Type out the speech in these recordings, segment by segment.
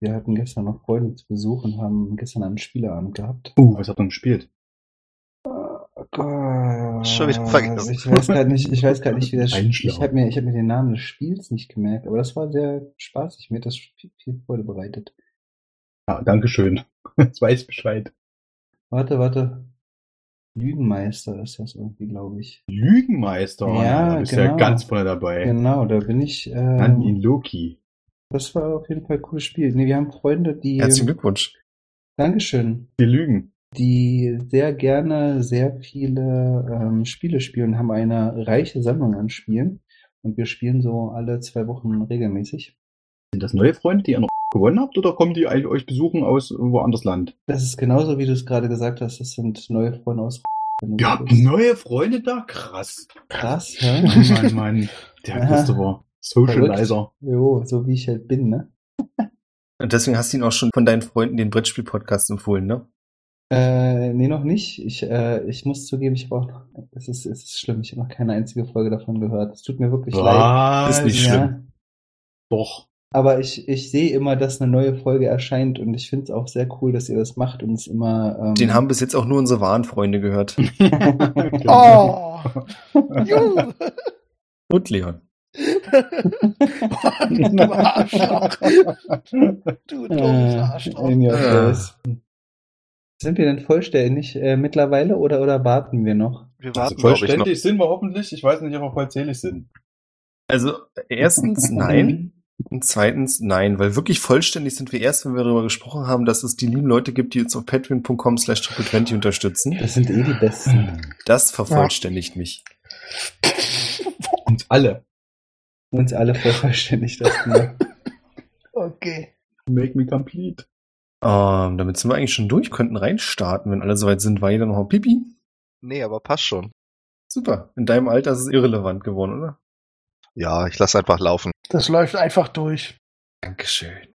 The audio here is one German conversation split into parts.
Wir hatten gestern noch Freunde zu Besuch und haben gestern einen Spieleabend gehabt. Uh, was hat man gespielt? Oh Gott. Schon wieder vergessen. Ich weiß gerade nicht, ich weiß gerade nicht, wie das Spiel. Ich habe mir, ich habe mir den Namen des Spiels nicht gemerkt, aber das war sehr spaßig. Mir hat das viel, viel Freude bereitet. Ja, Dankeschön. Jetzt weiß ich Bescheid. Warte, warte. Lügenmeister ist das irgendwie, glaube ich. Lügenmeister. Ja, da bist du ja genau. ganz vorne dabei. Genau, da bin ich. Dann ihn Äh, Loki. Das war auf jeden Fall ein cooles Spiel. Nee, wir haben Freunde, die. Herzlichen Glückwunsch. Dankeschön. Die Lügen. die sehr gerne sehr viele ähm, Spiele spielen, haben eine reiche Sammlung an Spielen. Und wir spielen so alle zwei Wochen regelmäßig. Sind das neue Freunde, die ihr noch gewonnen habt, oder kommen die eigentlich euch besuchen aus woanders Land? Das ist genauso, wie du es gerade gesagt hast. Das sind neue Freunde aus. Ihr habt neue Freunde da? Krass. Krass, ja? Mann, Mann, Mann. Der. Christopher. Socializer. Jo, so wie ich halt bin, ne? Und deswegen hast du ihn auch schon von deinen Freunden den Brettspiel-Podcast empfohlen, ne? Äh, nee, noch nicht. Ich, äh, ich muss zugeben, ich habe auch noch, es ist, es ist schlimm, ich habe noch keine einzige Folge davon gehört. Es tut mir wirklich leid. Was? Ist nicht Ja, schlimm. Doch. Aber ich, ich sehe immer, dass eine neue Folge erscheint und ich finde es auch sehr cool, dass ihr das macht und es immer. Ähm, Den haben bis jetzt auch nur unsere wahren Freunde gehört. Genau. Oh, Junge. Und Leon. Du Arschloch. Du dummes Äh, Arschloch. in your Ah. face. Sind wir denn vollständig äh, mittlerweile oder, oder warten wir noch? Wir Also warten, noch. vollständig sind wir hoffentlich. Ich weiß nicht, ob wir vollzählig sind. Also, erstens, nein. Und zweitens, nein, weil wirklich vollständig sind wir erst, wenn wir darüber gesprochen haben, dass es die lieben Leute gibt, die uns auf patreon.com slash triple20 unterstützen. Das sind eh die Besten. Das vervollständigt mich. Uns alle. Uns alle voll vollständig. Das ne? Okay. Make me complete. Ähm, damit sind wir eigentlich schon durch, könnten reinstarten, wenn alle soweit sind. War jeder noch mal Pipi? Nee, aber passt schon. Super. In deinem Alter ist es irrelevant geworden, oder? Ja, ich lasse einfach laufen. Das läuft einfach durch. Dankeschön.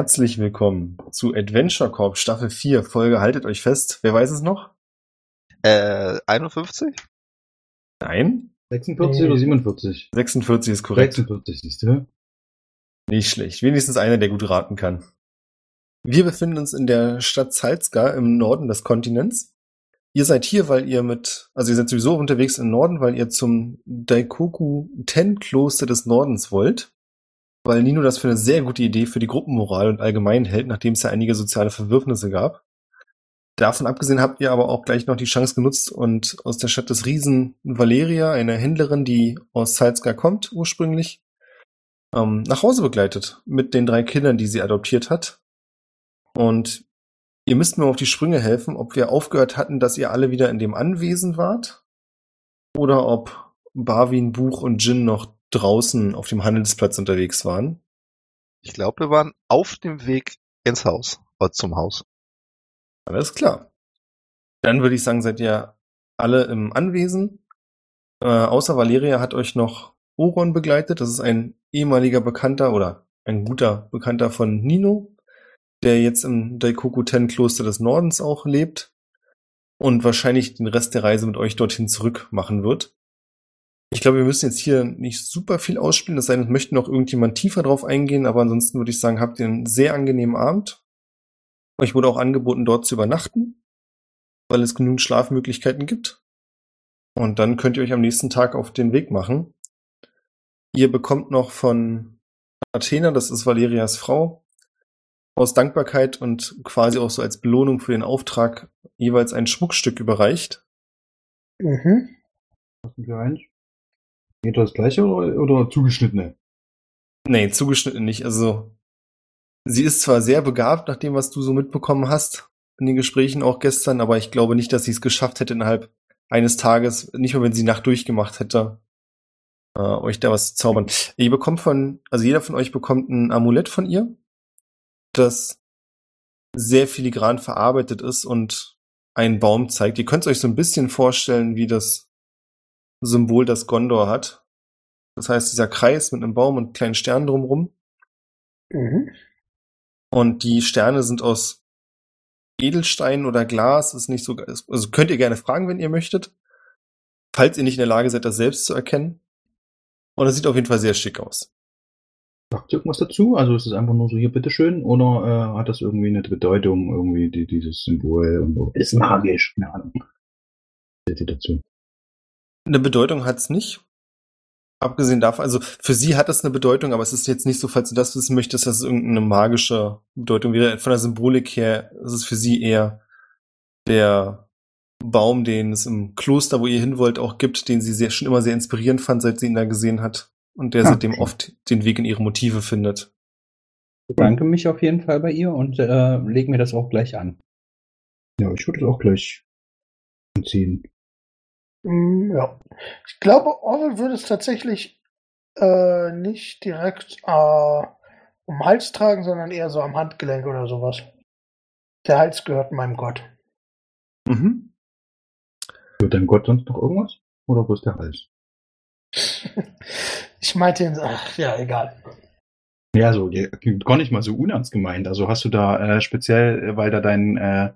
Herzlich willkommen zu Adventure Corp Staffel 4, Folge Haltet euch fest. Wer weiß es noch? Äh, 51? Nein? 46 oder 47? 46 ist korrekt. 46, siehst du? Nicht schlecht. Wenigstens einer, der gut raten kann. Wir befinden uns in der Stadt Salzga im Norden des Kontinents. Ihr seid hier, weil ihr mit, also ihr seid sowieso unterwegs im Norden, weil ihr zum Daikoku Ten Kloster des Nordens wollt. Weil Nino das für eine sehr gute Idee für die Gruppenmoral und allgemein hält, nachdem es ja einige soziale Verwürfnisse gab. Davon abgesehen habt ihr aber auch gleich noch die Chance genutzt und aus der Stadt des Riesen Valeria, eine Händlerin, die aus Salzga kommt ursprünglich, ähm, nach Hause begleitet mit den drei Kindern, die sie adoptiert hat. Und ihr müsst mir auf die Sprünge helfen, ob wir aufgehört hatten, dass ihr alle wieder in dem Anwesen wart oder ob Barwin, Buch und Jin noch draußen auf dem Handelsplatz unterwegs waren. Ich glaube, wir waren auf dem Weg ins Haus. Oder zum Haus. Alles klar. Dann würde ich sagen, seid ihr alle im Anwesen. Äh, außer Valeria hat euch noch Oron begleitet. Das ist ein ehemaliger Bekannter oder ein guter Bekannter von Nino, der jetzt im Daikoku Ten Kloster des Nordens auch lebt und wahrscheinlich den Rest der Reise mit euch dorthin zurück machen wird. Ich glaube, wir müssen jetzt hier nicht super viel ausspielen, es sei denn, es möchte noch irgendjemand tiefer drauf eingehen, aber ansonsten würde ich sagen, habt ihr einen sehr angenehmen Abend. Euch wurde auch angeboten, dort zu übernachten, weil es genügend Schlafmöglichkeiten gibt. Und dann könnt ihr euch am nächsten Tag auf den Weg machen. Ihr bekommt noch von Athena, das ist Valerias Frau, aus Dankbarkeit und quasi auch so als Belohnung für den Auftrag jeweils ein Schmuckstück überreicht. Mhm. Was denn für eins? Geht das gleiche oder, oder zugeschnittene? Nee, zugeschnitten nicht. Also, sie ist zwar sehr begabt, nach dem, was du so mitbekommen hast, in den Gesprächen auch gestern, aber ich glaube nicht, dass sie es geschafft hätte, innerhalb eines Tages, nicht mehr wenn sie Nacht durchgemacht hätte, äh, euch da was zu zaubern. Ihr bekommt von, also jeder von euch bekommt ein Amulett von ihr, das sehr filigran verarbeitet ist und einen Baum zeigt. Ihr könnt euch so ein bisschen vorstellen, wie das Symbol, das Gondor hat. Das heißt, dieser Kreis mit einem Baum und kleinen Sternen drumrum. Mhm. Und die Sterne sind aus Edelstein oder Glas. Ist nicht so, also könnt ihr gerne fragen, wenn ihr möchtet. Falls ihr nicht in der Lage seid, das selbst zu erkennen. Und es sieht auf jeden Fall sehr schick aus. Sagt ihr irgendwas dazu? Also ist es einfach nur so hier, bitteschön, oder äh, hat das irgendwie eine Bedeutung, irgendwie die, dieses Symbol? Ist magisch, keine Ahnung. Seht ihr dazu? Eine Bedeutung hat's nicht. Abgesehen davon, also für sie hat es eine Bedeutung, aber es ist jetzt nicht so, falls du das wissen möchtest, dass es irgendeine magische Bedeutung wäre. Von der Symbolik her ist es für sie eher der Baum, den es im Kloster, wo ihr hin wollt, auch gibt, den sie sehr, schon immer sehr inspirierend fand, seit sie ihn da gesehen hat. Und der Ah, seitdem okay. oft den Weg in ihre Motive findet. bedanke mich auf jeden Fall bei ihr und äh, lege mir das auch gleich an. Ja, ich würde es auch gleich anziehen. Mm, Ja. Ich glaube, Orwell würde es tatsächlich äh, nicht direkt äh, um den Hals tragen, sondern eher so am Handgelenk oder sowas. Der Hals gehört meinem Gott. Mhm. Wird dein Gott sonst noch irgendwas? Oder bloß der Hals? Ich meinte, ihn- ach, ja, egal. Ja, so, gar nicht mal so unernst gemeint. Also hast du da äh, speziell, äh, weil da dein, äh,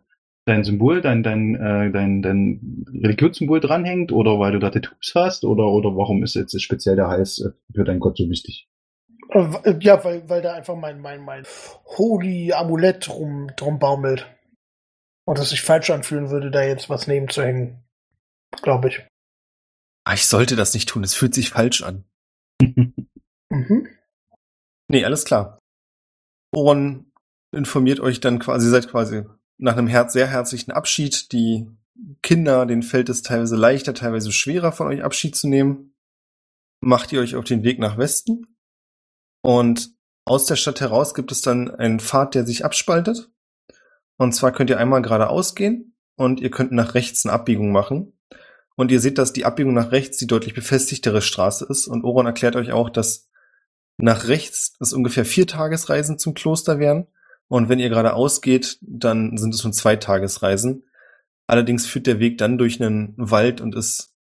dein Symbol, dein, dein, äh, dein, dein Religionssymbol dranhängt oder weil du da Tattoos hast oder, oder warum ist jetzt speziell der Hals äh, für deinen Gott so wichtig? Äh, w- Ja, weil, weil da einfach mein, mein, mein Holy Amulett rum, drum baumelt. Und es sich falsch anfühlen würde, da jetzt was neben zu hängen. Glaube ich. Ah, ich sollte das nicht tun, es fühlt sich falsch an. Mhm. Nee, alles klar. Oron informiert euch dann quasi, ihr seid quasi nach einem herz sehr herzlichen Abschied. Die Kinder, denen fällt es teilweise leichter, teilweise schwerer, von euch Abschied zu nehmen. Macht ihr euch auf den Weg nach Westen. Und aus der Stadt heraus gibt es dann einen Pfad, der sich abspaltet. Und zwar könnt ihr einmal geradeaus gehen und ihr könnt nach rechts eine Abbiegung machen. Und ihr seht, dass die Abbiegung nach rechts die deutlich befestigtere Straße ist. Und Oron erklärt euch auch, dass nach rechts es ungefähr vier Tagesreisen zum Kloster wären. Und wenn ihr geradeaus geht, dann sind es schon zwei Tagesreisen. Allerdings führt der Weg dann durch einen Wald und ist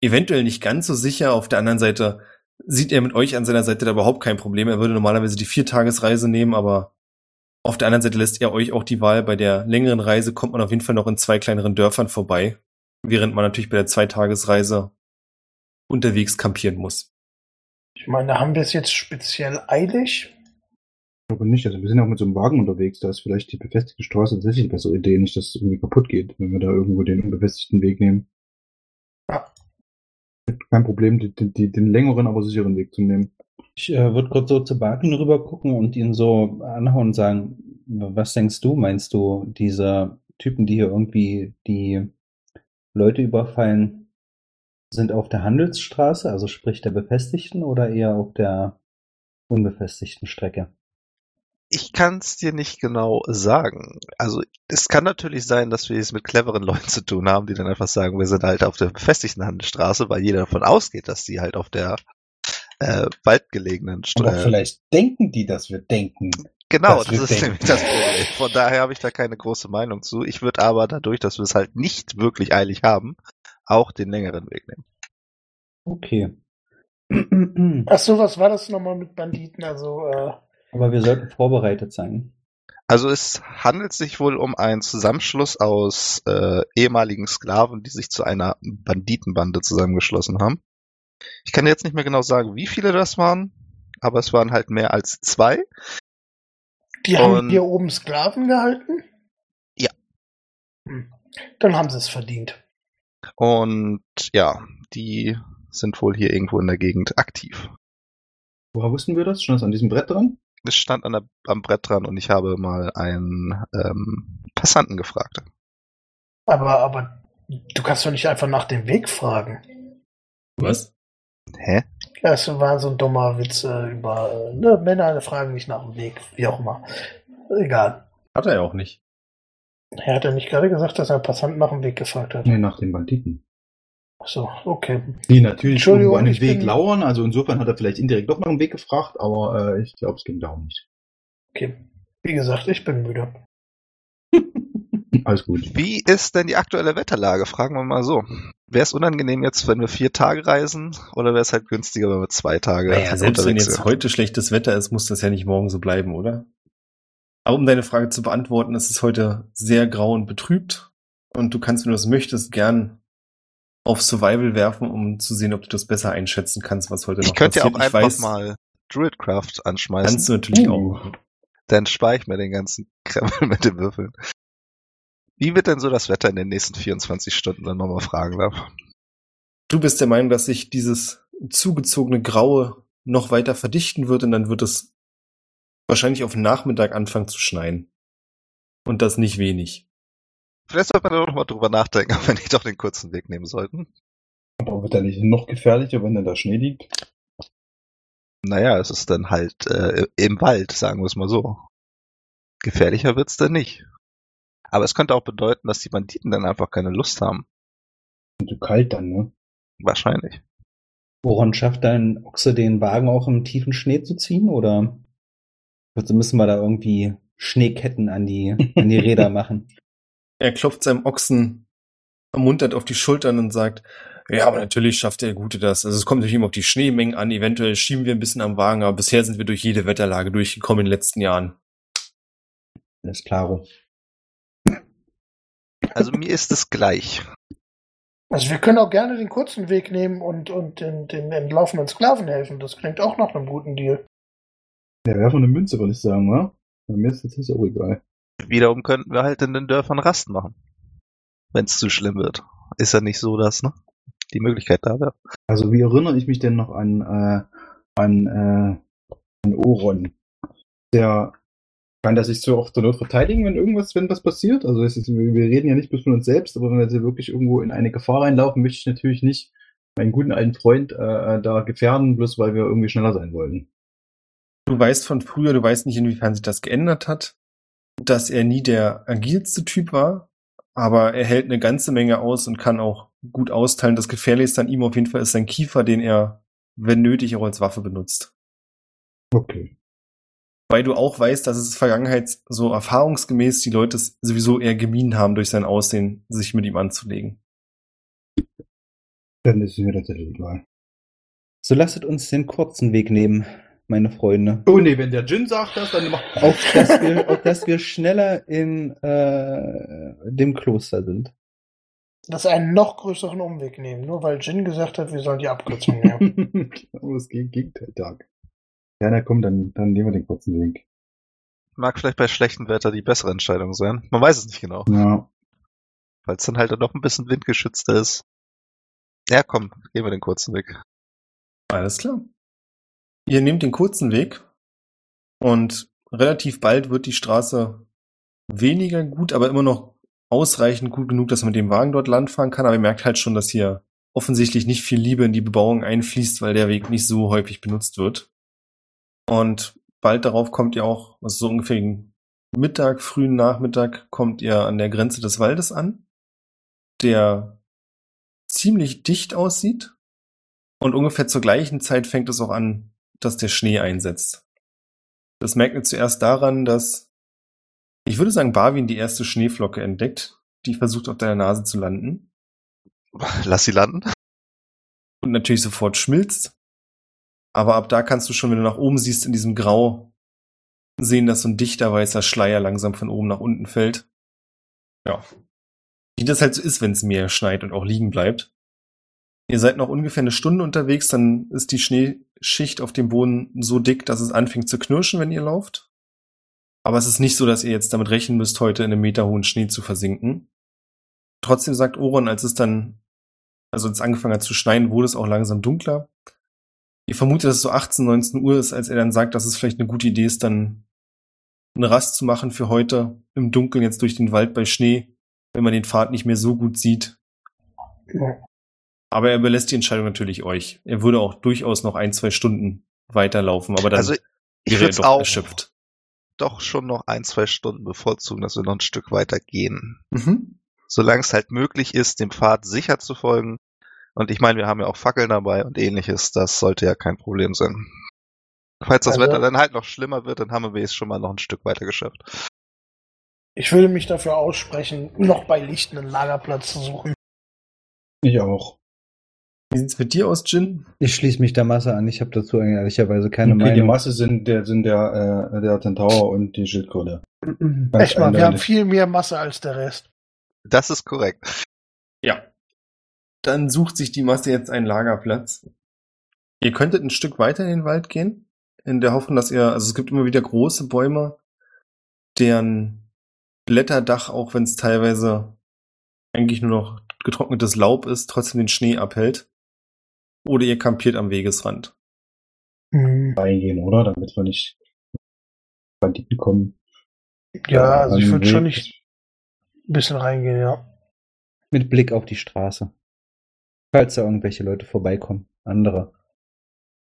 eventuell nicht ganz so sicher. Auf der anderen Seite sieht er mit euch an seiner Seite da überhaupt kein Problem. Er würde normalerweise die vier Tagesreise nehmen, aber auf der anderen Seite lässt er euch auch die Wahl. Bei der längeren Reise kommt man auf jeden Fall noch in zwei kleineren Dörfern vorbei, während man natürlich bei der Zweitagesreise unterwegs kampieren muss. Ich meine, haben wir es jetzt speziell eilig? Ich glaube nicht. Also wir sind auch mit so einem Wagen unterwegs. Da ist vielleicht die befestigte Straße tatsächlich eine bessere Idee, nicht, dass es irgendwie kaputt geht, wenn wir da irgendwo den unbefestigten Weg nehmen. Ja. Kein Problem, die, die, den längeren, aber sicheren Weg zu nehmen. Ich äh, würde kurz so zu Barkin rüber gucken und ihn so anhauen und sagen, was denkst du? Meinst du, diese Typen, die hier irgendwie die Leute überfallen, sind auf der Handelsstraße, also sprich der befestigten oder eher auf der unbefestigten Strecke? Ich kann es dir nicht genau sagen. Also es kann natürlich sein, dass wir es mit cleveren Leuten zu tun haben, die dann einfach sagen, wir sind halt auf der befestigten Handelsstraße, weil jeder davon ausgeht, dass die halt auf der äh, waldgelegenen Aber Straße. vielleicht denken die, dass wir denken. Genau, das ist denken. nämlich das Problem. Von daher habe ich da keine große Meinung zu. Ich würde aber dadurch, dass wir es halt nicht wirklich eilig haben, auch den längeren Weg nehmen. Okay. Ach so, was war das nochmal mit Banditen? Also, äh, Aber wir sollten vorbereitet sein. Also es handelt sich wohl um einen Zusammenschluss aus äh, ehemaligen Sklaven, die sich zu einer Banditenbande zusammengeschlossen haben. Ich kann jetzt nicht mehr genau sagen, wie viele das waren, aber es waren halt mehr als zwei. die haben Und- hier oben Sklaven gehalten? Ja. Hm. Dann haben sie es verdient. Und ja, die sind wohl hier irgendwo in der Gegend aktiv. Woher wussten wir das? Schon das an diesem Brett dran? Es stand an der, am Brett dran und ich habe mal einen ähm, Passanten gefragt. Aber, aber du kannst doch nicht einfach nach dem Weg fragen. Was? Hä? Das war so ein dummer Witz äh, über äh, ne, Männer fragen nicht nach dem Weg, wie auch immer. Egal. Hat er ja auch nicht. Er hat ja nicht gerade gesagt, dass er einen Passanten nach dem Weg gefragt hat. Nee, nach den Banditen. So, okay. Die natürlich Entschuldigung, irgendwo an den ich Weg bin- lauern, also insofern hat er vielleicht indirekt doch nach dem Weg gefragt, aber äh, ich glaube, es ging darum nicht. Okay. Wie gesagt, ich bin müde. Alles gut. Wie ist denn die aktuelle Wetterlage? Fragen wir mal so. Wäre es unangenehm jetzt, wenn wir vier Tage reisen, oder wäre es halt günstiger, wenn wir zwei Tage Naja, selbst wenn jetzt sind? heute schlechtes Wetter ist, muss das ja nicht morgen so bleiben, oder? Aber um deine Frage zu beantworten, es ist heute sehr grau und betrübt. Und du kannst, wenn du das möchtest, gern auf Survival werfen, um zu sehen, ob du das besser einschätzen kannst, was heute noch Ich könnte ja auch passiert. einfach ich weiß, mal Druidcraft anschmeißen. Kannst du natürlich Uh. auch machen. Dann spare ich mir den ganzen Krempel mit den Würfeln. Wie wird denn so das Wetter in den nächsten 24 Stunden dann nochmal fragen darf? Du bist der Meinung, dass sich dieses zugezogene Graue noch weiter verdichten wird und dann wird es wahrscheinlich auf den Nachmittag anfangen zu schneien. Und das nicht wenig. Vielleicht sollte man da noch mal drüber nachdenken, ob wir nicht doch den kurzen Weg nehmen sollten. Aber wird er nicht noch gefährlicher, wenn dann da Schnee liegt? Naja, es ist dann halt äh, im Wald, sagen wir es mal so. Gefährlicher wird's dann nicht. Aber es könnte auch bedeuten, dass die Banditen dann einfach keine Lust haben. Und so kalt dann, ne? Wahrscheinlich. Woran schafft dein Ochse den Wagen auch im tiefen Schnee zu ziehen? Oder also müssen wir da irgendwie Schneeketten an die, an die Räder machen? Er klopft seinem Ochsen ermuntert auf die Schultern und sagt, ja, aber natürlich schafft der Gute das. Also es kommt natürlich immer auf die Schneemengen an. Eventuell schieben wir ein bisschen am Wagen, aber bisher sind wir durch jede Wetterlage durchgekommen in den letzten Jahren. Alles klaro. Also mir ist es gleich. Also wir können auch gerne den kurzen Weg nehmen und, und den, den entlaufenden Sklaven helfen. Das klingt auch nach einem guten Deal. Der wäre von eine Münze, würde ich sagen, oder? Bei mir ist das jetzt auch egal. Wiederum könnten wir halt in den Dörfern Rast machen. Wenn es zu schlimm wird. Ist ja nicht so, dass ne, die Möglichkeit da wäre. Also wie erinnere ich mich denn noch an, äh, an, äh, an Oron? Der kann der sich so auch zur Not verteidigen, wenn irgendwas, wenn was passiert? Also es ist, wir wir reden ja nicht bloß von uns selbst, aber wenn wir jetzt wirklich irgendwo in eine Gefahr reinlaufen, möchte ich natürlich nicht meinen guten alten Freund äh, da gefährden, bloß weil wir irgendwie schneller sein wollen. Du weißt von früher, du weißt nicht, inwiefern sich das geändert hat, dass er nie der agilste Typ war, aber er hält eine ganze Menge aus und kann auch gut austeilen. Das Gefährlichste an ihm auf jeden Fall ist sein Kiefer, den er, wenn nötig, auch als Waffe benutzt. Okay. Weil du auch weißt, dass es Vergangenheit so erfahrungsgemäß die Leute es sowieso eher gemieden haben, durch sein Aussehen sich mit ihm anzulegen. Dann ist es mir tatsächlich egal. So lasset uns den kurzen Weg nehmen, meine Freunde. Oh nee, wenn der Jin sagt das, dann macht Auf dass wir, auf dass wir schneller in äh, dem Kloster sind. Dass wir einen noch größeren Umweg nehmen, nur weil Jin gesagt hat, wir sollen die Abkürzung nehmen. Aber es geht Gegenteiltag. Ja, na komm, dann, dann nehmen wir den kurzen Weg. Mag vielleicht bei schlechtem Wetter die bessere Entscheidung sein. Man weiß es nicht genau. Ja. Weil es dann halt noch ein bisschen windgeschützter ist. Ja, komm, gehen wir den kurzen Weg. Alles klar. Ihr nehmt den kurzen Weg und relativ bald wird die Straße weniger gut, aber immer noch ausreichend gut genug, dass man mit dem Wagen dort landfahren kann. Aber ihr merkt halt schon, dass hier offensichtlich nicht viel Liebe in die Bebauung einfließt, weil der Weg nicht so häufig benutzt wird. Und bald darauf kommt ihr auch, also so ungefähr Mittag, frühen Nachmittag, kommt ihr an der Grenze des Waldes an, der ziemlich dicht aussieht. Und ungefähr zur gleichen Zeit fängt es auch an, dass der Schnee einsetzt. Das merkt ihr zuerst daran, dass, ich würde sagen, Barwin die erste Schneeflocke entdeckt, die versucht auf deiner Nase zu landen Lass sie landen. und natürlich sofort schmilzt. Aber ab da kannst du schon, wenn du nach oben siehst, in diesem Grau sehen, dass so ein dichter weißer Schleier langsam von oben nach unten fällt. Ja. Wie das halt so ist, wenn es mehr schneit und auch liegen bleibt. Ihr seid noch ungefähr eine Stunde unterwegs, dann ist die Schneeschicht auf dem Boden so dick, dass es anfängt zu knirschen, wenn ihr lauft. Aber es ist nicht so, dass ihr jetzt damit rechnen müsst, heute in einem Meter hohen Schnee zu versinken. Trotzdem sagt Oron, als es dann, also als es angefangen hat zu schneien, wurde es auch langsam dunkler. Ihr vermutet, dass es so 18, 19 Uhr ist, als er dann sagt, dass es vielleicht eine gute Idee ist, dann eine Rast zu machen für heute im Dunkeln jetzt durch den Wald bei Schnee, wenn man den Pfad nicht mehr so gut sieht. Aber er überlässt die Entscheidung natürlich euch. Er würde auch durchaus noch ein, zwei Stunden weiterlaufen, aber dann Also ich wäre er würde doch auch, erschöpft. doch schon noch ein, zwei Stunden bevorzugen, dass wir noch ein Stück weiter gehen. Mhm. Solange es halt möglich ist, dem Pfad sicher zu folgen. Und ich meine, wir haben ja auch Fackeln dabei und ähnliches. Das sollte ja kein Problem sein. Falls das Also- Wetter dann halt noch schlimmer wird, dann haben wir wenigstens schon mal noch ein Stück weiter geschafft. Ich würde mich dafür aussprechen, noch bei Licht einen Lagerplatz zu suchen. Ich auch. Wie sieht's mit dir aus, Jin? Ich schließe mich der Masse an. Ich habe dazu ehrlicherweise keine okay, die Meinung. Masse sind der, sind der, äh, der Tentaur und die Schildkröte. Ganz Echt mal, wir haben viel mehr Masse als der Rest. Das ist korrekt. Ja. Dann sucht sich die Masse jetzt einen Lagerplatz. Ihr könntet ein Stück weiter in den Wald gehen, in der Hoffnung, dass ihr, also es gibt immer wieder große Bäume, deren Blätterdach, auch wenn es teilweise eigentlich nur noch getrocknetes Laub ist, trotzdem den Schnee abhält. Oder ihr kampiert am Wegesrand. Hm. reingehen, oder? Damit wir nicht Banditen kommen. Ja, also ich würde schon nicht ein bisschen reingehen, ja. Mit Blick auf die Straße. Falls da irgendwelche Leute vorbeikommen. Andere.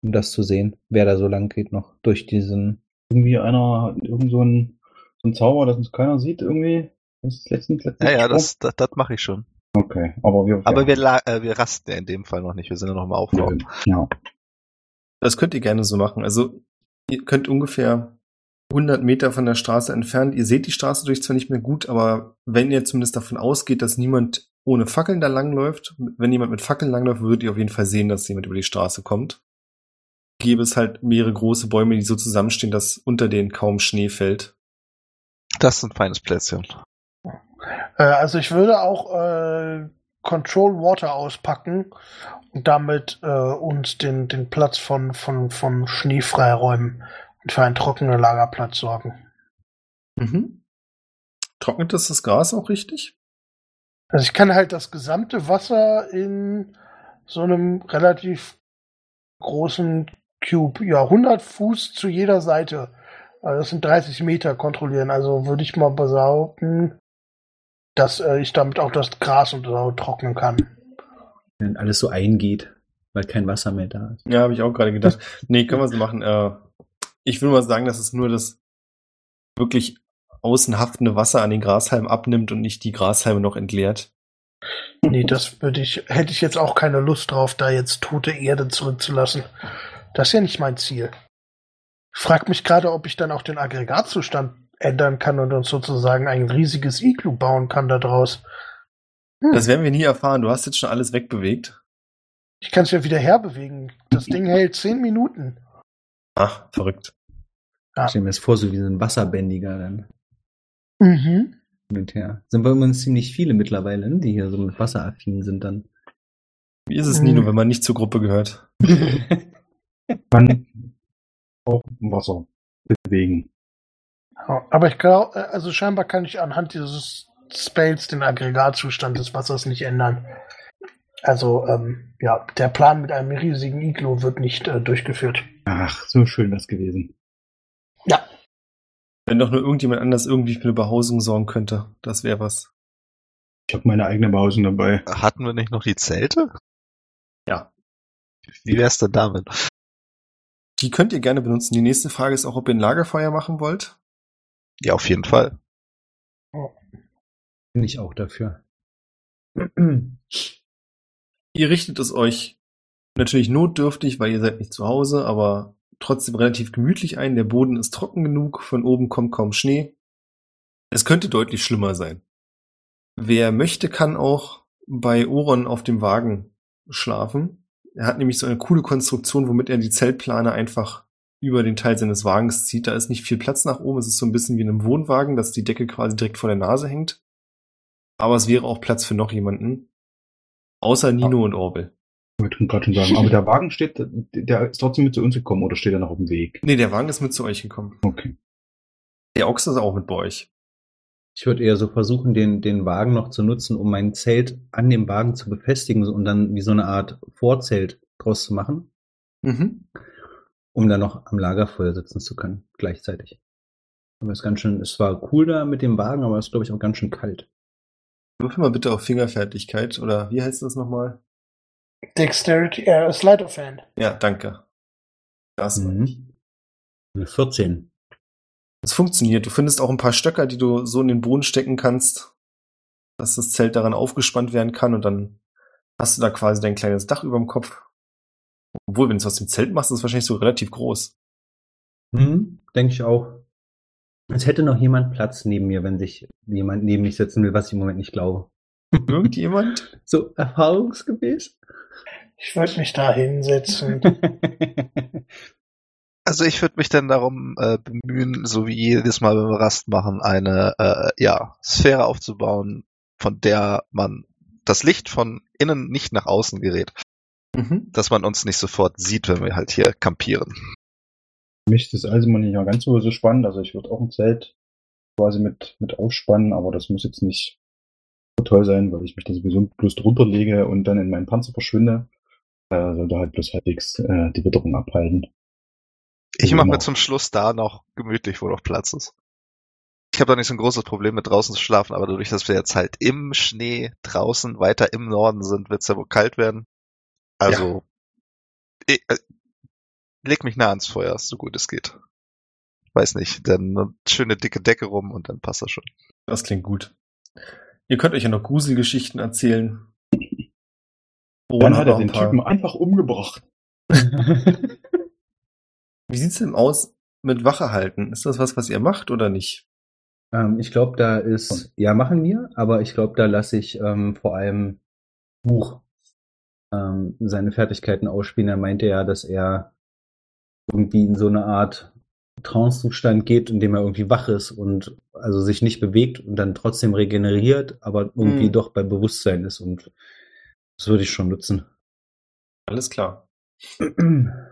Um das zu sehen, wer da so lang geht noch durch diesen. Irgendwie einer, hat irgend so ein, so ein Zauber, das uns keiner sieht, irgendwie. Das ist letztens, letztens Ja, ja, das, das, das mache ich schon. Okay, aber wir. Aber ja. wir, äh, wir rasten ja in dem Fall noch nicht. Wir sind ja noch im Aufbau. Ja. Das könnt ihr gerne so machen. Also ihr könnt ungefähr 100 Meter von der Straße entfernt. Ihr seht die Straße durch zwar nicht mehr gut, aber wenn ihr zumindest davon ausgeht, dass niemand ohne Fackeln da langläuft, wenn jemand mit Fackeln langläuft, würdet ihr auf jeden Fall sehen, dass jemand über die Straße kommt. Gäbe es halt mehrere große Bäume, die so zusammenstehen, dass unter denen kaum Schnee fällt. Das ist ein feines Plätzchen. Äh, also ich würde auch äh, Control Water auspacken und damit äh, uns den, den Platz von, von, von Schnee freiräumen und für einen trockenen Lagerplatz sorgen. Mhm. Trocknet das das Gras auch richtig? Also ich kann halt das gesamte Wasser in so einem relativ großen Cube, ja, 100 Fuß zu jeder Seite, also das sind 30 Meter kontrollieren. Also würde ich mal behaupten, dass äh, ich damit auch das Gras und so trocknen kann. Wenn alles so eingeht, weil kein Wasser mehr da ist. Ja, habe ich auch gerade gedacht. Nee, können wir so machen. Äh, ich will mal sagen, dass es nur das wirklich außen haftende Wasser an den Grashalmen abnimmt und nicht die Grashalme noch entleert. Nee, das würde ich, hätte ich jetzt auch keine Lust drauf, da jetzt tote Erde zurückzulassen. Das ist ja nicht mein Ziel. Ich frag mich gerade, ob ich dann auch den Aggregatzustand ändern kann und uns sozusagen ein riesiges Iglu bauen kann daraus. Hm. Das werden wir nie erfahren. Du hast jetzt schon alles wegbewegt. Ich kann es ja wieder herbewegen. Das Ding hält zehn Minuten. Ach, verrückt. Ja. Ich stelle mir das vor, so wie so ein Wasserbändiger dann. Mhm. und her. Sind wir immer ziemlich viele mittlerweile, ne, die hier so mit wasseraffin sind dann. Wie ist es, Mhm. Nino, wenn man nicht zur Gruppe gehört? Kann auch im Wasser bewegen. Aber ich glaube, also scheinbar kann ich anhand dieses Spells den Aggregatzustand des Wassers nicht ändern. Also, ähm, ja, der Plan mit einem riesigen Iglo wird nicht äh, durchgeführt. Ach, so schön das gewesen. Ja, Wenn doch nur irgendjemand anders irgendwie für eine Behausung sorgen könnte. Das wäre was. Ich habe meine eigene Behausung dabei. Hatten wir nicht noch die Zelte? Ja. Wie wär's denn damit? Die könnt ihr gerne benutzen. Die nächste Frage ist auch, ob ihr ein Lagerfeuer machen wollt. Ja, auf jeden Fall. Bin ich auch dafür. Ihr richtet es euch natürlich notdürftig, weil ihr seid nicht zu Hause, aber trotzdem relativ gemütlich ein. Der Boden ist trocken genug, von oben kommt kaum Schnee. Es könnte deutlich schlimmer sein. Wer möchte, kann auch bei Oron auf dem Wagen schlafen. Er hat nämlich so eine coole Konstruktion, womit er die Zeltplane einfach über den Teil seines Wagens zieht. Da ist nicht viel Platz nach oben. Es ist so ein bisschen wie in einem Wohnwagen, dass die Decke quasi direkt vor der Nase hängt. Aber es wäre auch Platz für noch jemanden. Außer Nino und Orbel. Ich wollte gerade schon sagen. Aber der Wagen steht, der ist trotzdem mit zu uns gekommen oder steht er noch auf dem Weg? Nee, der Wagen ist mit zu euch gekommen. Okay. Der Ochse ist auch mit bei euch. Ich würde eher so versuchen, den, den Wagen noch zu nutzen, um mein Zelt an dem Wagen zu befestigen und dann wie so eine Art Vorzelt draus zu machen, Mhm. Um dann noch am Lagerfeuer sitzen zu können, gleichzeitig. Aber es ist ganz schön, es war cool da mit dem Wagen, aber es ist, glaube ich, auch ganz schön kalt. Würfel mal bitte auf Fingerfertigkeit oder wie heißt das nochmal? Dexterity, äh, Sleight of Hand. Ja, danke. Das Mhm. Eine 14. Es funktioniert. Du findest auch ein paar Stöcker, die du so in den Boden stecken kannst, dass das Zelt daran aufgespannt werden kann und dann hast du da quasi dein kleines Dach über dem Kopf. Obwohl, wenn du es aus dem Zelt machst, ist es wahrscheinlich so relativ groß. Hm, denke ich auch. Es hätte noch jemand Platz neben mir, wenn sich jemand neben mich setzen will, was ich im Moment nicht glaube. Irgendjemand? So erfahrungsgemäß? Ich würde mich da hinsetzen. Also ich würde mich dann darum äh, bemühen, so wie jedes Mal, wenn wir Rast machen, eine äh, ja, Sphäre aufzubauen, von der man das Licht von innen nicht nach außen gerät. Mhm. Dass man uns nicht sofort sieht, wenn wir halt hier kampieren. Für mich ist das also nicht mal ganz so, so spannend. Also ich würde auch ein Zelt quasi mit, mit aufspannen, aber das muss jetzt nicht so toll sein, weil ich mich da sowieso bloß drunter lege und dann in meinen Panzer verschwinde. Äh, sollte halt bloß halbwegs äh, die Witterung abhalten. Ich mache mir genau. zum Schluss da noch gemütlich, wo noch Platz ist. Ich habe doch nicht so ein großes Problem mit draußen zu schlafen, aber dadurch, dass wir jetzt halt im Schnee draußen weiter im Norden sind, wird es ja wohl kalt werden. Also, ich, äh, leg mich nah ans Feuer, so gut es geht. Weiß nicht, dann eine schöne dicke Decke rum und dann passt das schon. Das klingt gut. Ihr könnt euch ja noch Gruselgeschichten erzählen. Dann Oren hat er ein den paar. Typen einfach umgebracht. Wie sieht's denn aus mit Wache halten? Ist das was, was ihr macht oder nicht? ähm, ich glaube, da ist, ja, machen wir, aber ich glaube, da lasse ich ähm, vor allem Buch ähm, seine Fertigkeiten ausspielen. Er meinte ja, dass er irgendwie in so eine Art Trancezustand geht, in dem er irgendwie wach ist und also sich nicht bewegt und dann trotzdem regeneriert, aber irgendwie Hm. doch bei Bewusstsein ist und das würde ich schon nutzen. Alles klar.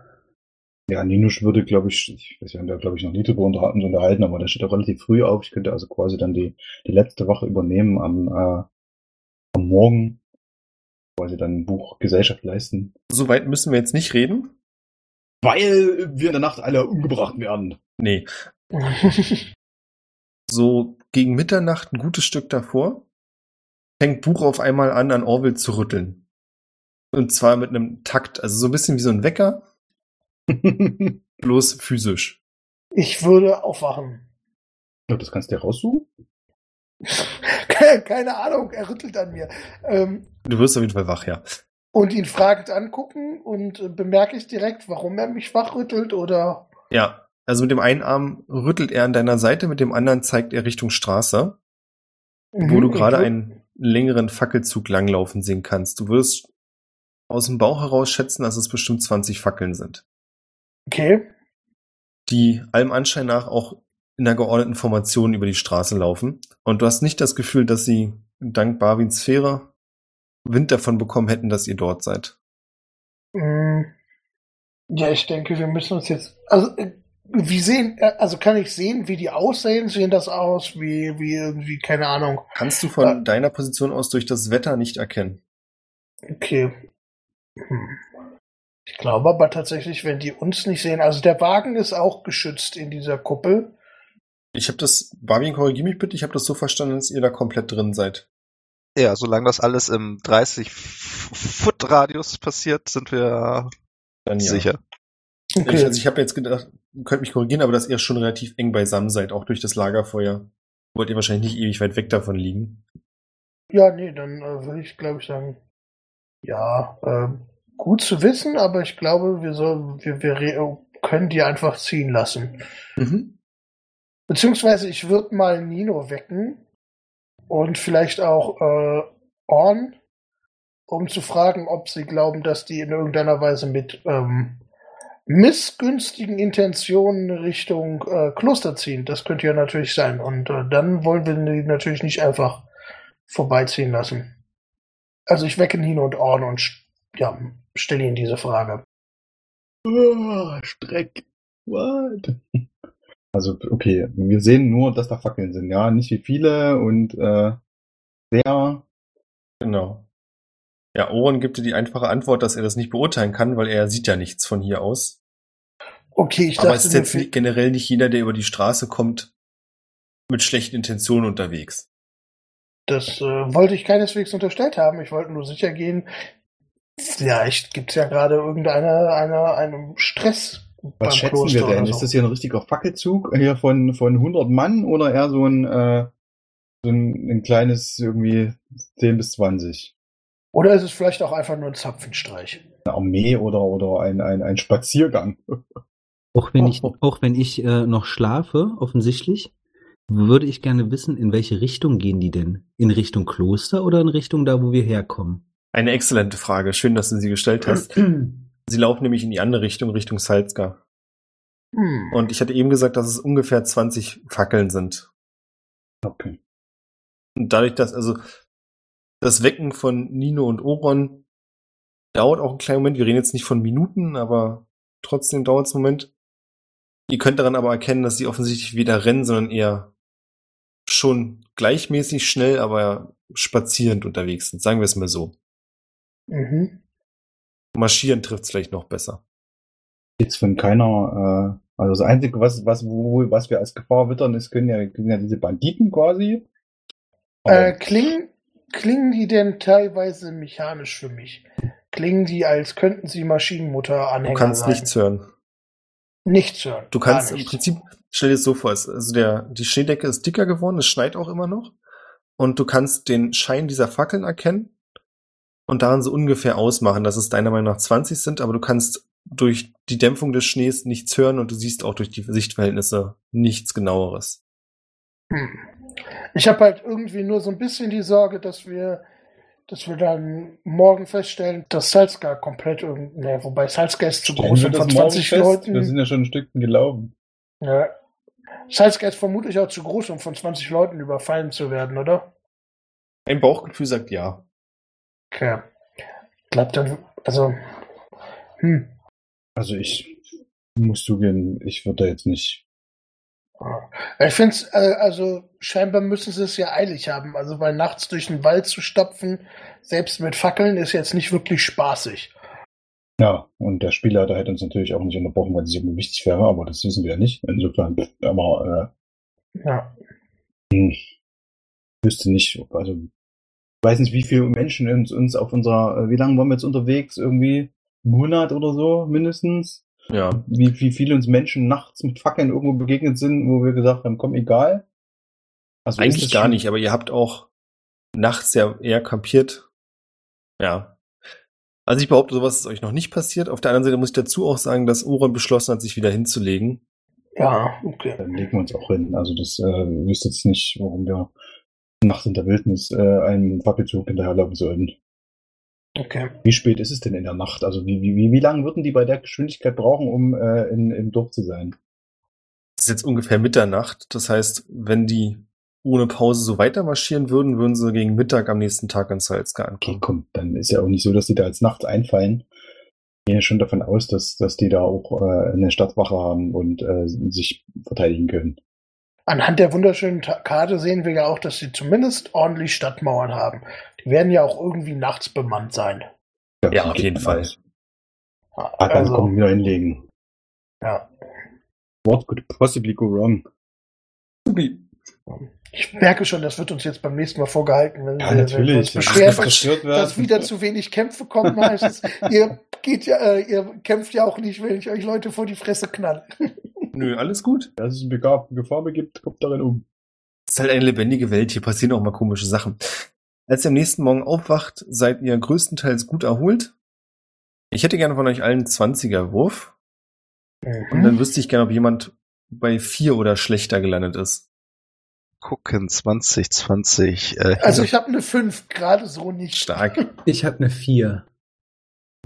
Ja, Ninusch würde, glaube ich, ich weiß, wir haben da, glaube ich, noch nie drüber unterhalten, aber der steht auch relativ früh auf. Ich könnte also quasi dann die, die letzte Woche übernehmen am, äh, am Morgen, quasi dann ein Buch Gesellschaft leisten. Soweit müssen wir jetzt nicht reden. Weil wir in der Nacht alle umgebracht werden. Nee. So gegen Mitternacht, ein gutes Stück davor, fängt Buch auf einmal an, an Orwell zu rütteln. Und zwar mit einem Takt, also so ein bisschen wie so ein Wecker, bloß physisch. ich würde aufwachen. Ja, das kannst du dir raussuchen. Keine, Ahnung, er rüttelt an mir. Ähm, Du wirst auf jeden Fall wach, ja. und ihn fragend angucken und äh, bemerke ich direkt, warum er mich wachrüttelt oder. Ja, also mit dem einen Arm rüttelt er an deiner Seite, mit dem anderen zeigt er Richtung Straße, wo Mhm, du gerade einen längeren Fackelzug langlaufen sehen kannst. Du wirst aus dem Bauch heraus schätzen, dass es bestimmt 20 Fackeln sind, Okay. die allem Anschein nach auch in einer geordneten Formation über die Straße laufen. Und du hast nicht das Gefühl, dass sie dank Barwins Sphäre Wind davon bekommen hätten, dass ihr dort seid. Mm, Ja, ich denke, wir müssen uns jetzt. Also, äh, wie sehen, äh, also kann ich sehen, wie die aussehen? Sehen das aus wie, wie irgendwie, keine Ahnung. Kannst du von Ja. deiner Position aus durch das Wetter nicht erkennen. Okay. Hm. Ich glaube aber tatsächlich, wenn die uns nicht sehen, also der Wagen ist auch geschützt in dieser Kuppel. Ich habe das, Barwin, korrigier mich bitte, ich habe das so verstanden, dass ihr da komplett drin seid. Ja, solange das alles im 30 Foot Radius passiert, sind wir Dann ja. sicher. Ich, Okay. also ich habe jetzt gedacht, ihr könnt mich korrigieren, aber dass ihr schon relativ eng beisammen seid, auch durch das Lagerfeuer. Wollt ihr wahrscheinlich nicht ewig weit weg davon liegen. Ja, nee, dann äh, würde ich, glaube ich, sagen, ja, ähm, gut zu wissen, aber ich glaube, wir sollen, wir, wir können die einfach ziehen lassen. Mhm. Beziehungsweise ich würde mal Nino wecken und vielleicht auch äh, Orn, um zu fragen, ob sie glauben, dass die in irgendeiner Weise mit ähm, missgünstigen Intentionen Richtung äh, Kloster ziehen. Das könnte ja natürlich sein. Und äh, dann wollen wir die natürlich nicht einfach vorbeiziehen lassen. Also ich wecke Nino und Orn und ja, stelle ihnen diese Frage. Ah, Streck. What? Also, okay, wir sehen nur, dass da Fackeln sind, ja, nicht wie viele und äh, sehr. Genau. Ja, Oren gibt dir die einfache Antwort, dass er das nicht beurteilen kann, weil er sieht ja nichts von hier aus. Okay, ich Aber es dachte ist jetzt nicht- generell nicht jeder, der über die Straße kommt, mit schlechten Intentionen unterwegs. Das äh, wollte ich keineswegs unterstellt haben. Ich wollte nur sicher gehen. Vielleicht gibt's ja gerade irgendeine eine, einen Stress Was schätzen Kloster wir denn? so. Ist das hier ein richtiger Fackelzug hier von, von 100 Mann oder eher so ein, äh, so ein, ein kleines irgendwie 10 bis 20? Oder ist es vielleicht auch einfach nur ein Zapfenstreich? Eine Armee oder, oder ein, ein, ein Spaziergang? Auch wenn ich, auch wenn ich äh, noch schlafe, offensichtlich, würde ich gerne wissen, in welche Richtung gehen die denn? In Richtung Kloster oder in Richtung da, wo wir herkommen? Eine exzellente Frage. Schön, dass du sie gestellt hast. Sie laufen nämlich in die andere Richtung, Richtung Salzgar. Hm. Und ich hatte eben gesagt, dass es ungefähr 20 Fackeln sind. Okay. Und dadurch, dass, also, das Wecken von Nino und Oron dauert auch einen kleinen Moment. Wir reden jetzt nicht von Minuten, aber trotzdem dauert es einen Moment. Ihr könnt daran aber erkennen, dass sie offensichtlich weder rennen, sondern eher schon gleichmäßig schnell, aber spazierend unterwegs sind. Sagen wir es mal so. Mhm. Marschieren trifft es vielleicht noch besser. Jetzt von keiner, äh, also das Einzige, was, was, wo, was wir als Gefahr wittern, ist, können ja, können ja diese Banditen quasi. Äh, klingen, klingen die denn teilweise mechanisch für mich? Klingen die, als könnten sie Du Maschinenmotor-Anhänger kannst sein? nichts hören. Nichts hören. Du kannst im. Prinzip, stell dir das so vor, also der, die Schneedecke ist dicker geworden, es schneit auch immer noch. Und du kannst den Schein dieser Fackeln erkennen und daran so ungefähr ausmachen, dass es deiner Meinung nach 20 sind, aber du kannst durch die Dämpfung des Schnees nichts hören und du siehst auch durch die Sichtverhältnisse nichts genaueres. Hm. Ich habe halt irgendwie nur so ein bisschen die Sorge, dass wir, dass wir dann morgen feststellen, dass Salzgar komplett irgend, ne, wobei Salzgar ist zu Stellen groß und von morgen 20 fest? Leuten. Wir sind ja schon ein Stückchen gelaufen. Ja. Salzgar ist vermutlich auch zu groß, um von 20 Leuten überfallen zu werden, oder? Ein Bauchgefühl sagt ja. Okay. Ich glaube dann, also, hm. Also ich muss zugeben, ich würde da jetzt nicht. Ich finde es, äh, also scheinbar müssen sie es ja eilig haben. Also weil nachts durch den Wald zu stapfen, selbst mit Fackeln, ist jetzt nicht wirklich spaßig. Ja, und der Spielleiter hätte uns natürlich auch nicht unterbrochen, weil es irgendwie wichtig wäre, aber das wissen wir ja nicht. Insofern, aber Ja. äh, hm, ich wüsste nicht, also weiß nicht, wie viele Menschen uns, uns auf unserer, äh, wie lange waren wir jetzt unterwegs? Irgendwie einen Monat oder so mindestens? Ja. Wie, wie viele uns Menschen nachts mit Fackeln irgendwo begegnet sind, wo wir gesagt haben, komm, egal. Also Eigentlich gar nicht, aber ihr habt auch nachts ja eher kampiert. Ja. Also ich behaupte, sowas ist euch noch nicht passiert. Auf der anderen Seite muss ich dazu auch sagen, dass Oron beschlossen hat, sich wieder hinzulegen. Ja, okay. Dann legen wir uns auch hin. Also das äh, wüsste jetzt nicht, warum wir nachts in der Wildnis äh, einen Fackelzug hinterherlaufen sollten. Okay. Wie spät ist es denn in der Nacht? Also wie, wie, wie, wie lange würden die bei der Geschwindigkeit brauchen, um äh, in, im Dorf zu sein? Es ist jetzt ungefähr Mitternacht. Das heißt, wenn die ohne Pause so weiter marschieren würden, würden sie gegen Mittag am nächsten Tag an Salzka Okay, ankommen. komm, dann ist ja auch nicht so, dass die da jetzt nachts einfallen. Ich gehe ja schon davon aus, dass, dass die da auch äh, eine Stadtwache haben und äh, sich verteidigen können. Anhand der wunderschönen Karte sehen wir ja auch, dass sie zumindest ordentlich Stadtmauern haben. Die werden ja auch irgendwie nachts bemannt sein. Ja, auf jeden Fall. Ah, dann Also, kommen wir hinlegen. ja. What could possibly go wrong? Ich merke schon, das wird uns jetzt beim nächsten Mal vorgehalten, wenn, Ja, wir, wenn wir natürlich. uns Das beschweren, dass, dass wieder zu wenig Kämpfe kommen. Heißt es, ihr geht ja, äh, ihr kämpft ja auch nicht, wenn ich euch Leute vor die Fresse knall. Nö, alles gut. Dass es Gefahr, Gefahr begibt, kommt darin um. Es ist halt eine lebendige Welt. Hier passieren auch mal komische Sachen. Als ihr am nächsten Morgen aufwacht, seid ihr größtenteils gut erholt. Ich hätte gerne von euch allen 20er Wurf. Und dann wüsste ich gerne, ob jemand bei vier oder schlechter gelandet ist. Gucken 2020. Äh, Also ich habe eine 5, gerade so nicht. Stark. Ich habe eine 4.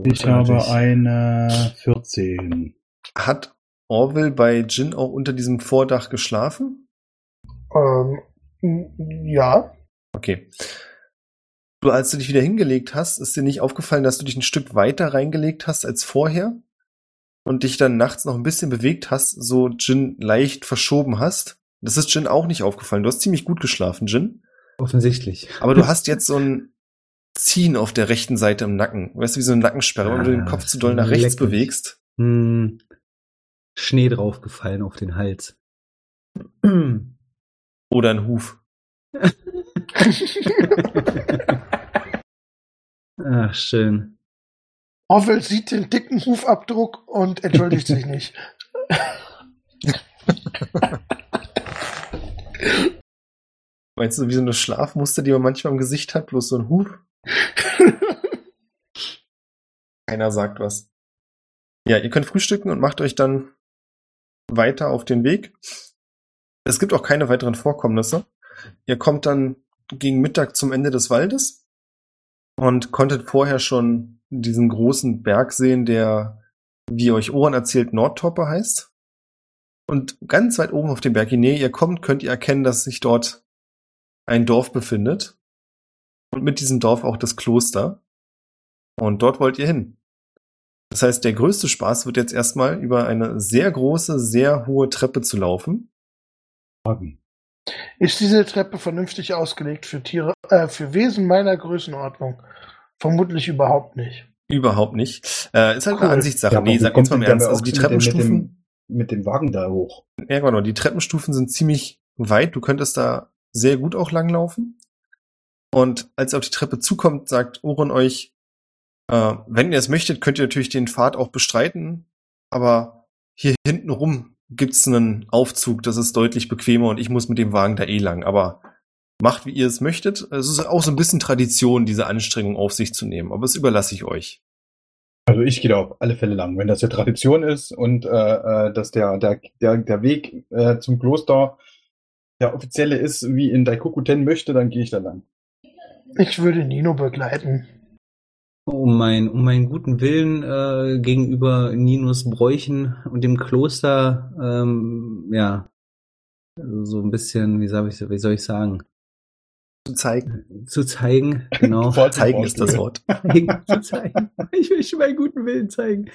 Ich habe eine 14. Hat Orville bei Jin auch unter diesem Vordach geschlafen? Ähm, ja. Okay. Du, als du dich wieder hingelegt hast, ist dir nicht aufgefallen, dass du dich ein Stück weiter reingelegt hast als vorher? Und dich dann nachts noch ein bisschen bewegt hast, so Jin leicht verschoben hast? Das ist Jin auch nicht aufgefallen. Du hast ziemlich gut geschlafen, Jin. Offensichtlich. Aber du hast jetzt so ein Ziehen auf der rechten Seite im Nacken. Weißt du, wie so eine Nackensperre, wenn du den Ah, Kopf zu doll nach rechts leck mich. bewegst. Hm, Schnee draufgefallen auf den Hals. Oder ein Huf. Ach, schön. Orwell sieht den dicken Hufabdruck und entschuldigt sich nicht. Meinst du, wie so eine Schlafmuster, die man manchmal im Gesicht hat, bloß so ein Huf? Keiner sagt was. Ja, ihr könnt frühstücken und macht euch dann weiter auf den Weg. Es gibt auch keine weiteren Vorkommnisse. Ihr kommt dann gegen Mittag zum Ende des Waldes und konntet vorher schon diesen großen Berg sehen, der, wie euch Ohren erzählt, Nordtoppe heißt. Und ganz weit oben auf dem Berg, je näher ihr kommt, könnt ihr erkennen, dass sich dort ein Dorf befindet. Und mit diesem Dorf auch das Kloster. Und dort wollt ihr hin. Das heißt, der größte Spaß wird jetzt erstmal über eine sehr große, sehr hohe Treppe zu laufen. Ist diese Treppe vernünftig ausgelegt für Tiere, äh, für Wesen meiner Größenordnung? Vermutlich überhaupt nicht. Überhaupt nicht. Äh, ist halt Cool. eine Ansichtssache. Ja, nee, sag kommt jetzt mal im Ernst. Also die mit dem- mit Treppenstufen, dem- Mit dem Wagen da hoch. ja genau, die Treppenstufen sind ziemlich weit. Du könntest da sehr gut auch langlaufen. Und als ihr auf die Treppe zukommt, sagt Oron euch, äh, wenn ihr es möchtet, könnt ihr natürlich den Pfad auch bestreiten. Aber hier hinten rum gibt's einen Aufzug, das ist deutlich bequemer und ich muss mit dem Wagen da eh lang. Aber macht, wie ihr es möchtet. Es ist auch so ein bisschen Tradition, diese Anstrengung auf sich zu nehmen. Aber das überlasse ich euch. Also ich gehe da auf alle Fälle lang. Wenn das ja Tradition ist und äh, äh, dass der, der, der, der Weg äh, zum Kloster der offizielle ist, wie in Daikokuten möchte, dann gehe ich da lang. Ich würde Nino begleiten. Um, mein, um meinen guten Willen äh, gegenüber Ninos Bräuchen und dem Kloster, ähm, ja, so ein bisschen, wie soll ich, wie soll ich sagen, Zu zeigen. zu zeigen, genau. Zeigen ist das Wort. zu zeigen. Ich möchte meinen guten Willen zeigen.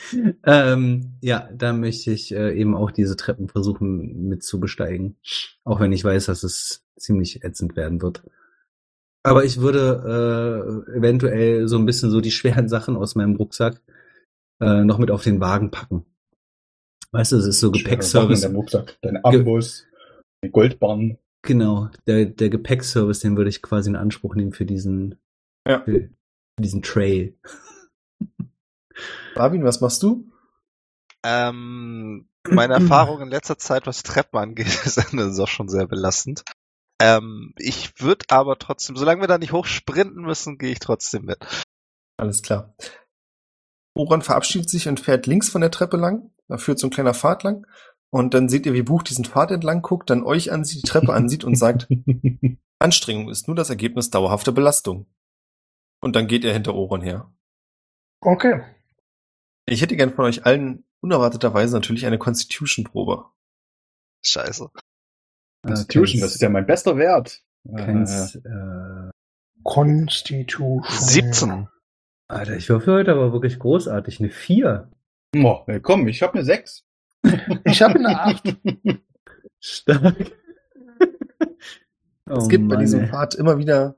Ähm, ja, da möchte ich äh, eben auch diese Treppen versuchen mit zu besteigen. Auch wenn ich weiß, dass es ziemlich ätzend werden wird. Aber ich würde äh, eventuell so ein bisschen so die schweren Sachen aus meinem Rucksack äh, noch mit auf den Wagen packen. Weißt du, es ist so Gepäckservice. Dein Rucksack, dein Armbus, die Goldbahn. Genau, der, der Gepäckservice, den würde ich quasi in Anspruch nehmen für diesen, Ja. für diesen Trail. Marvin, was machst du? Ähm, meine Erfahrung in letzter Zeit, was Treppen angeht, ist ist auch schon sehr belastend. Ähm, ich würde aber trotzdem, solange wir da nicht hochsprinten müssen, gehe ich trotzdem mit. Alles klar. Oran verabschiedet sich und fährt links von der Treppe lang. Da führt so ein kleiner Pfad lang. Und dann seht ihr, wie Buch diesen Pfad entlang guckt, dann euch ansieht, die Treppe ansieht und sagt, Anstrengung ist nur das Ergebnis dauerhafter Belastung. Und dann geht er hinter Oron her. Okay. Ich hätte gern von euch allen unerwarteterweise natürlich eine Constitution-Probe. Scheiße. Constitution, das ist ja mein bester Wert. Keins, äh, Constitution. 17. Alter, ich würfel heute aber wirklich großartig. Eine 4. Äh, oh, komm, ich habe eine 6. Ich habe eine 8. Stark. Es Oh gibt bei Mann, diesem. Pfad immer wieder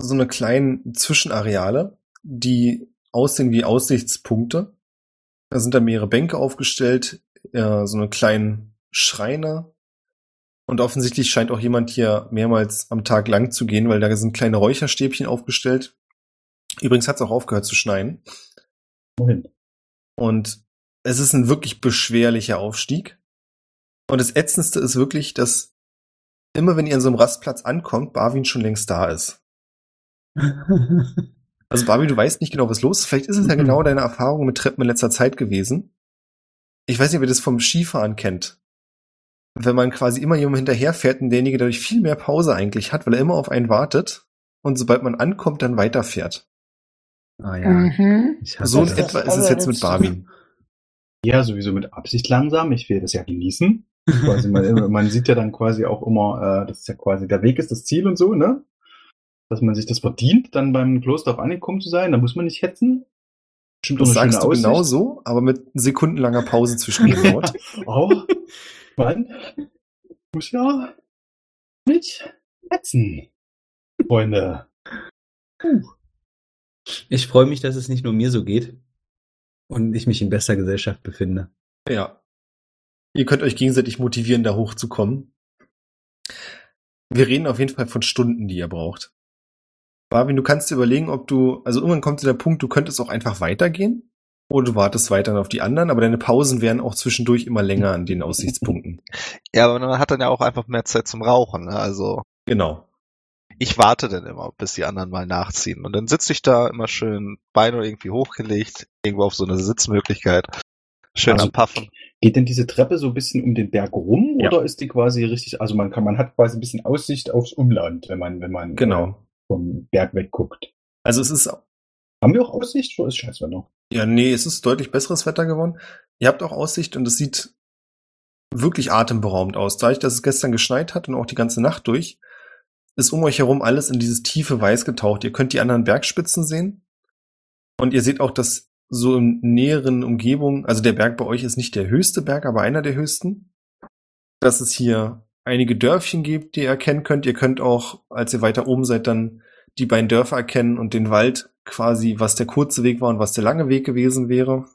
so eine kleinen Zwischenareale, die aussehen wie Aussichtspunkte. Da sind da mehrere Bänke aufgestellt, äh, so eine kleinen Schreine. Und offensichtlich scheint auch jemand hier mehrmals am Tag lang zu gehen, weil da sind kleine Räucherstäbchen aufgestellt. Übrigens hat es auch aufgehört zu schneien. Wohin? Und es ist ein wirklich beschwerlicher Aufstieg. Und das Ätzendste ist wirklich, dass immer wenn ihr an so einem Rastplatz ankommt, Barwin schon längst da ist. Also Barwin, du weißt nicht genau, was los ist. Vielleicht ist es ja Mhm. genau deine Erfahrung mit Treppen in letzter Zeit gewesen. Ich weiß nicht, ob ihr das vom Skifahren kennt. Wenn man quasi immer jemandem hinterherfährt und derjenige dadurch viel mehr Pause eigentlich hat, weil er immer auf einen wartet und sobald man ankommt, dann weiterfährt. ah ja. Mhm. Ich hasse So in etwa ist es jetzt mit Barwin. Ja, sowieso mit Absicht langsam. Ich will das ja genießen. Quasi man, man sieht ja dann quasi auch immer, äh, das ist ja quasi der Weg ist das Ziel und so, ne? Dass man sich das verdient, dann beim Kloster auf angekommen zu sein. Da muss man nicht hetzen. Bestimmt Das auch sagst du schöne genau Aussicht. so, aber mit sekundenlanger Pause zwischen jedem Wort. Oh, man muss ja nicht hetzen, Freunde. Ich freue mich, dass es nicht nur mir so geht und ich mich in bester Gesellschaft befinde. Ja. Ihr könnt euch gegenseitig motivieren, da hochzukommen. Wir reden auf jeden Fall von Stunden, die ihr braucht. Barwin, du kannst dir überlegen, ob du, also irgendwann kommt der Punkt, du könntest auch einfach weitergehen. Oder du wartest weiter auf die anderen, aber deine Pausen werden auch zwischendurch immer länger an den Aussichtspunkten. Ja, aber man hat dann ja auch einfach mehr Zeit zum Rauchen. Ne? Also Genau. ich warte dann immer, bis die anderen mal nachziehen. Und dann sitze ich da immer schön Beine irgendwie hochgelegt, irgendwo auf so eine Sitzmöglichkeit. Schön Also- am Puffen. Geht denn diese Treppe so ein bisschen um den Berg rum Ja. oder ist die quasi richtig, also man kann, man hat quasi ein bisschen Aussicht aufs Umland, wenn man, wenn man äh, Genau. vom Berg wegguckt. Also es ist, Haben wir auch Aussicht oder ist scheiße noch? ja, nee, es ist deutlich besseres Wetter geworden. Ihr habt auch Aussicht und es sieht wirklich atemberaubend aus. Dadurch, dass es gestern geschneit hat und auch die ganze Nacht durch, ist um euch herum alles in dieses tiefe Weiß getaucht. Ihr könnt die anderen Bergspitzen sehen und ihr seht auch, dass so in näheren Umgebungen, also der Berg bei euch ist nicht der höchste Berg, aber einer der höchsten, dass es hier einige Dörfchen gibt, die ihr erkennen könnt. Ihr könnt auch, als ihr weiter oben seid, dann die beiden Dörfer erkennen und den Wald quasi, was der kurze Weg war und was der lange Weg gewesen wäre.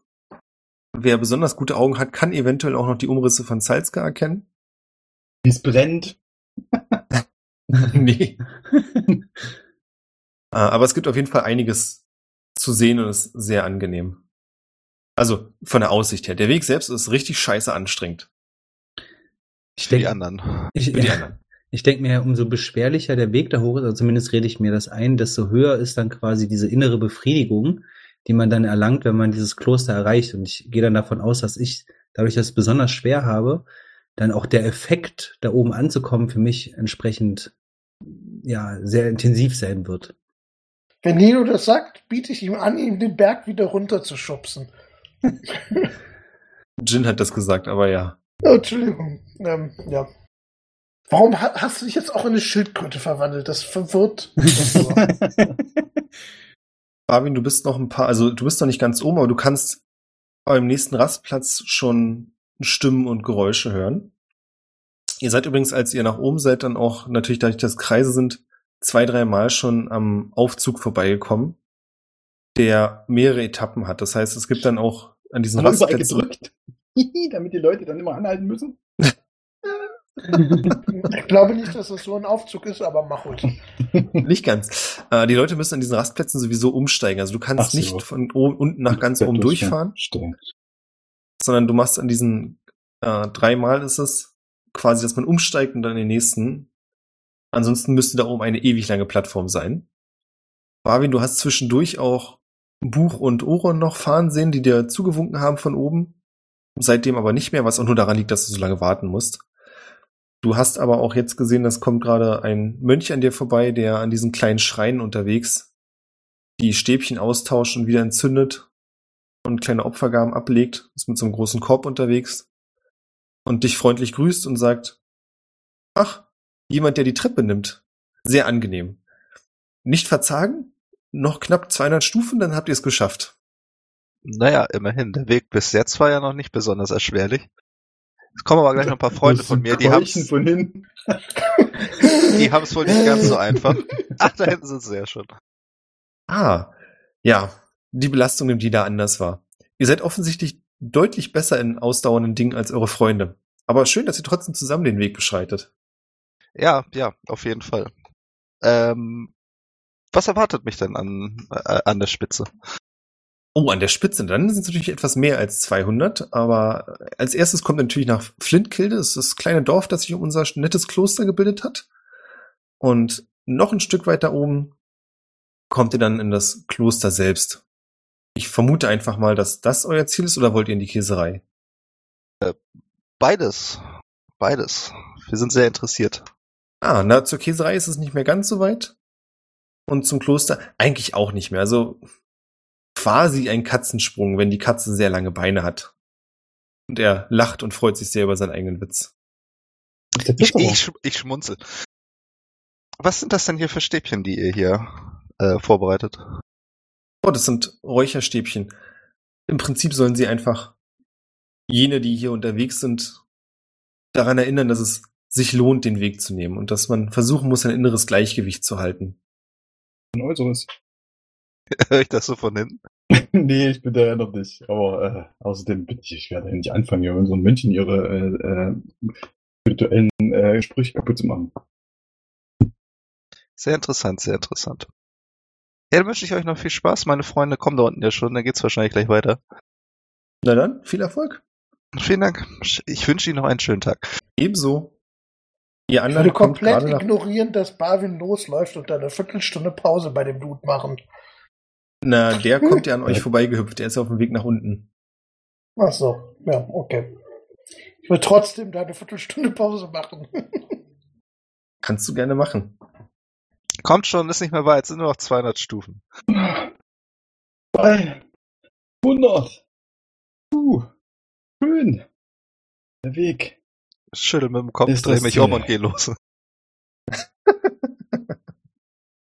Wer besonders gute Augen hat, kann eventuell auch noch die Umrisse von Salzka erkennen. Es brennt. nee. Äh, Aber es gibt auf jeden Fall einiges zu sehen und ist sehr angenehm. Also von der Aussicht her. Der Weg selbst ist richtig scheiße anstrengend. Ich Für die denke, anderen. ich, Für die anderen. Ich denk mir, umso beschwerlicher der Weg da hoch ist, also zumindest rede ich mir das ein, desto höher ist dann quasi diese innere Befriedigung, die man dann erlangt, wenn man dieses Kloster erreicht. Und ich gehe dann davon aus, dass ich, dadurch, dass ich es besonders schwer habe, dann auch der Effekt, da oben anzukommen, für mich entsprechend ja sehr intensiv sein wird. Wenn Nino das sagt, biete ich ihm an, ihm den Berg wieder runterzuschubsen. Jin hat das gesagt, aber ja. Oh, Entschuldigung. Ähm, ja. Warum ha hast du dich jetzt auch in eine Schildkröte verwandelt? Das verwirrt. mich doch nur. Barwin, du bist noch ein paar, also du bist noch nicht ganz oben, aber du kannst beim nächsten Rastplatz schon Stimmen und Geräusche hören. Ihr seid übrigens, als ihr nach oben seid, dann auch natürlich dadurch, dass Kreise sind, zwei, drei Mal schon am Aufzug vorbeigekommen, der mehrere Etappen hat. Das heißt, es gibt dann auch an diesen Haben Rastplätzen gedrückt? Damit die Leute dann immer anhalten müssen? Ich glaube nicht, dass das so ein Aufzug ist, aber mach ruhig. Nicht ganz. Äh, die Leute müssen an diesen Rastplätzen sowieso umsteigen. Also du kannst so. nicht von oben, unten nach ganz oben durchfahren. Stimmt. sondern du machst an diesen äh, dreimal ist es quasi, dass man umsteigt und dann den nächsten. Ansonsten müsste da oben eine ewig lange Plattform sein. Barwin, du hast zwischendurch auch Buch und Oron noch fahren sehen, die dir zugewunken haben von oben. Seitdem aber nicht mehr, was auch nur daran liegt, dass du so lange warten musst. Du hast aber auch jetzt gesehen, das kommt gerade ein Mönch an dir vorbei, der an diesen kleinen Schreinen unterwegs die Stäbchen austauscht und wieder entzündet und kleine Opfergaben ablegt, ist mit so einem großen Korb unterwegs und dich freundlich grüßt und sagt, ach, jemand, der die Treppe nimmt. Sehr angenehm. Nicht verzagen? Noch knapp 200 Stufen, dann habt ihr es geschafft. Naja, immerhin. Der Weg bis jetzt war ja noch nicht besonders erschwerlich. Es kommen aber gleich noch ein paar Freunde von mir, die haben's, von hinten. die haben's wohl nicht ganz so einfach. Ach, da hinten sind sie ja schon. Ah, ja, die Belastung nimmt jeder anders wahr. Ihr seid offensichtlich deutlich besser in ausdauernden Dingen als eure Freunde. Aber schön, dass ihr trotzdem zusammen den Weg beschreitet. Ja, ja, auf jeden Fall. Ähm, was erwartet mich denn an, äh, an der Spitze? Oh, an der Spitze, dann sind es natürlich etwas mehr als 200, aber als erstes kommt natürlich nach Flintkilde, das ist das kleine Dorf, das sich um unser nettes Kloster gebildet hat. Und noch ein Stück weiter oben kommt ihr dann in das Kloster selbst. Ich vermute einfach mal, dass das euer Ziel ist, oder wollt ihr in die Käserei? Beides. Beides. Wir sind sehr interessiert. Ah, na, zur Käserei ist es nicht mehr ganz so weit. Und zum Kloster eigentlich auch nicht mehr. Also quasi ein Katzensprung, wenn die Katze sehr lange Beine hat. Und er lacht und freut sich sehr über seinen eigenen Witz. Ich, ich, ich schmunzel. Was sind das denn hier für Stäbchen, die ihr hier äh, vorbereitet? Oh, das sind Räucherstäbchen. Im Prinzip sollen sie einfach jene, die hier unterwegs sind, daran erinnern, dass es sich lohnt, den Weg zu nehmen und dass man versuchen muss, ein inneres Gleichgewicht zu halten. Ein äußeres. Hör ich das so von hinten? nee, ich bin da ja noch nicht. Aber äh, außerdem bin ich, ich werde ja nicht anfangen, hier unseren Mönchen ihre äh, äh, spirituellen äh, Sprüche kaputt zu machen. Sehr interessant, sehr interessant. Ja, dann wünsche ich euch noch viel Spaß. Meine Freunde kommen da unten ja schon, dann geht's wahrscheinlich gleich weiter. Na dann, viel Erfolg. Vielen Dank. Ich wünsche Ihnen noch einen schönen Tag. Ebenso. Ihr Ich anderen würde kommt komplett ignorieren, dass Barwin losläuft und dann eine Viertelstunde Pause bei dem Dude machen. Na, der kommt ja an euch vorbeigehüpft. Der ist auf dem Weg nach unten. Ach so, ja, okay. Ich will trotzdem da eine Viertelstunde Pause machen. Kannst du gerne machen. Kommt schon, ist nicht mehr weit, sind nur noch 200 Stufen. 200. Uh, schön. Der Weg. Schüttel mit dem Kopf, Ist dreh das mich um und geh los.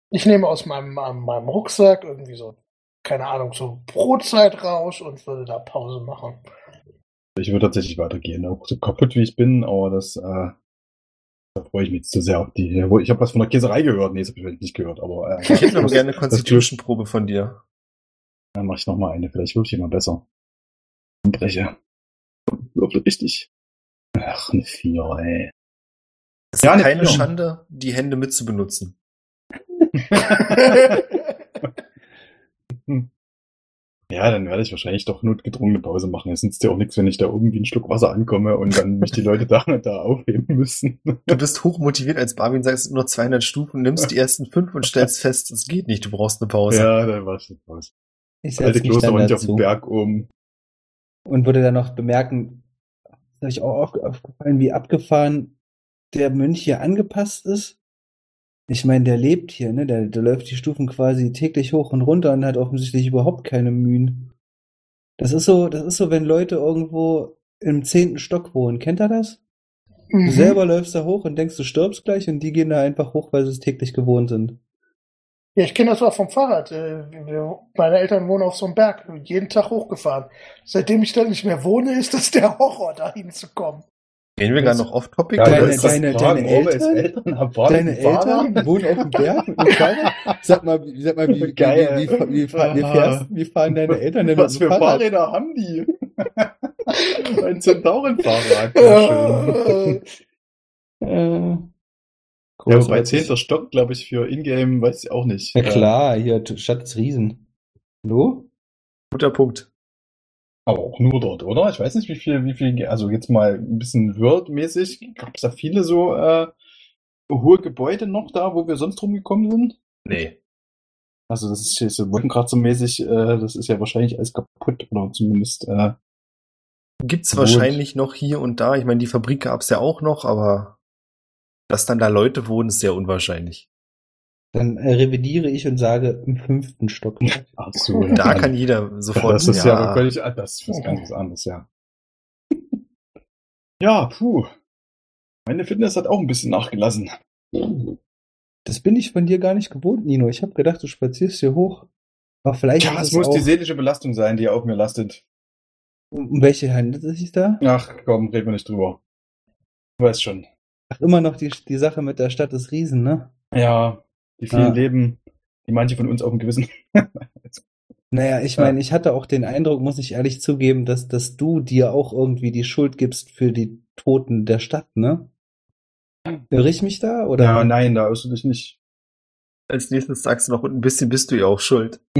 Ich nehme aus meinem, meinem, Rucksack irgendwie so, keine Ahnung, so Brotzeit raus und würde da Pause machen. Ich würde tatsächlich weitergehen, auch so kaputt wie ich bin, aber das, äh, da freue ich mich jetzt zu sehr auf die. Ich habe was von der Käserei gehört. Nee, das habe ich nicht gehört, aber äh, Ich hätte aber gerne eine Constitution-Probe von dir. Dann mache ich noch mal eine. Vielleicht wirf ich mal besser. Und breche. Würfel richtig. Ach, eine Vier, ey. Es ist Ja, eine keine. Schande, die Hände mitzubenutzen. Ja, dann werde ich wahrscheinlich doch notgedrungene Pause machen. Es nützt ja auch nichts, wenn ich da irgendwie einen Schluck Wasser ankomme und dann mich die Leute da und da aufheben müssen. Du bist hochmotiviert als Barwin, sagst es sind nur 200 Stufen, nimmst die ersten fünf und stellst fest, es geht nicht, du brauchst eine Pause. Ja, dann war ich raus. Ich Alte setze mich Kloster dann war nicht auf dem Berg um. und würde dann noch bemerken, ist euch auch auf- aufgefallen, wie abgefahren der Mönch hier angepasst ist. Ich meine, der lebt hier, ne? Der, der läuft die Stufen quasi täglich hoch und runter und hat offensichtlich überhaupt keine Mühen. Das ist so, das ist so, wenn Leute irgendwo im zehnten Stock wohnen. Kennt ihr das? Du Mhm. selber läufst da hoch und denkst, du stirbst gleich und die gehen da einfach hoch, weil sie es täglich gewohnt sind. Ja, ich kenne das auch vom Fahrrad. Äh, Meine Eltern wohnen auf so einem Berg, jeden Tag hochgefahren. Seitdem ich da nicht mehr wohne, ist das der Horror, da hinzukommen. Gehen wir gerade noch off-topic? Ja, Deine- deine- Fragen, deine Eltern? Eltern Deine? Eltern wohnen auf dem Berg? Sag mal, wie- sag mal, wie, wie, Geil. wie, wie, wie, wie, fährst, wie fahren deine Eltern denn Was für Fahrrad? Fahrräder haben die? Ein Zentaurenfahrrad. Ja, schön. Äh, Ja, wobei großartig. zehnter Stock, glaube ich, für Ingame, weiß ich auch nicht. Na klar, hier, Stadt des Riesen. Hallo? Guter Punkt. Aber auch nur dort, oder? Ich weiß nicht, wie viel, wie viel, also jetzt mal ein bisschen World-mäßig, gab es da viele so äh, hohe Gebäude noch da, wo wir sonst rumgekommen sind? Nee. Also das ist jetzt Wolkenkratzer mäßig, äh, das ist ja wahrscheinlich alles kaputt, oder zumindest, äh, Gibt's Gut. wahrscheinlich noch hier und da. Ich meine, die Fabrik gab's ja auch noch, aber dass dann da Leute wohnen, ist sehr unwahrscheinlich. Dann äh, revidiere ich und sage im fünften Stock. ach so. Da ja. kann jeder sofort. Das ist ja, aber völlig, ah, das ist was ganz anderes, ja. Ja, puh. Meine Fitness hat auch ein bisschen nachgelassen. Das bin ich von dir gar nicht gewohnt, Nino. Ich habe gedacht, du spazierst hier hoch. Aber vielleicht ist es muss auch, die seelische Belastung sein, die auf mir lastet. um um welche handelt es sich da? Ach, komm, reden wir nicht drüber. Du weißt schon. Ach, immer noch die, die Sache mit der Stadt des Riesen, ne? Ja, die vielen Ah. Leben, die manche von uns auf dem Gewissen. Naja, ich Ja. meine, ich hatte auch den Eindruck, muss ich ehrlich zugeben, dass, dass du dir auch irgendwie die Schuld gibst für die Toten der Stadt, ne? Irre ich mich da? Oder? ja, nein, da irrst du dich nicht. Als nächstes sagst du noch, und ein bisschen bist du ja auch schuld.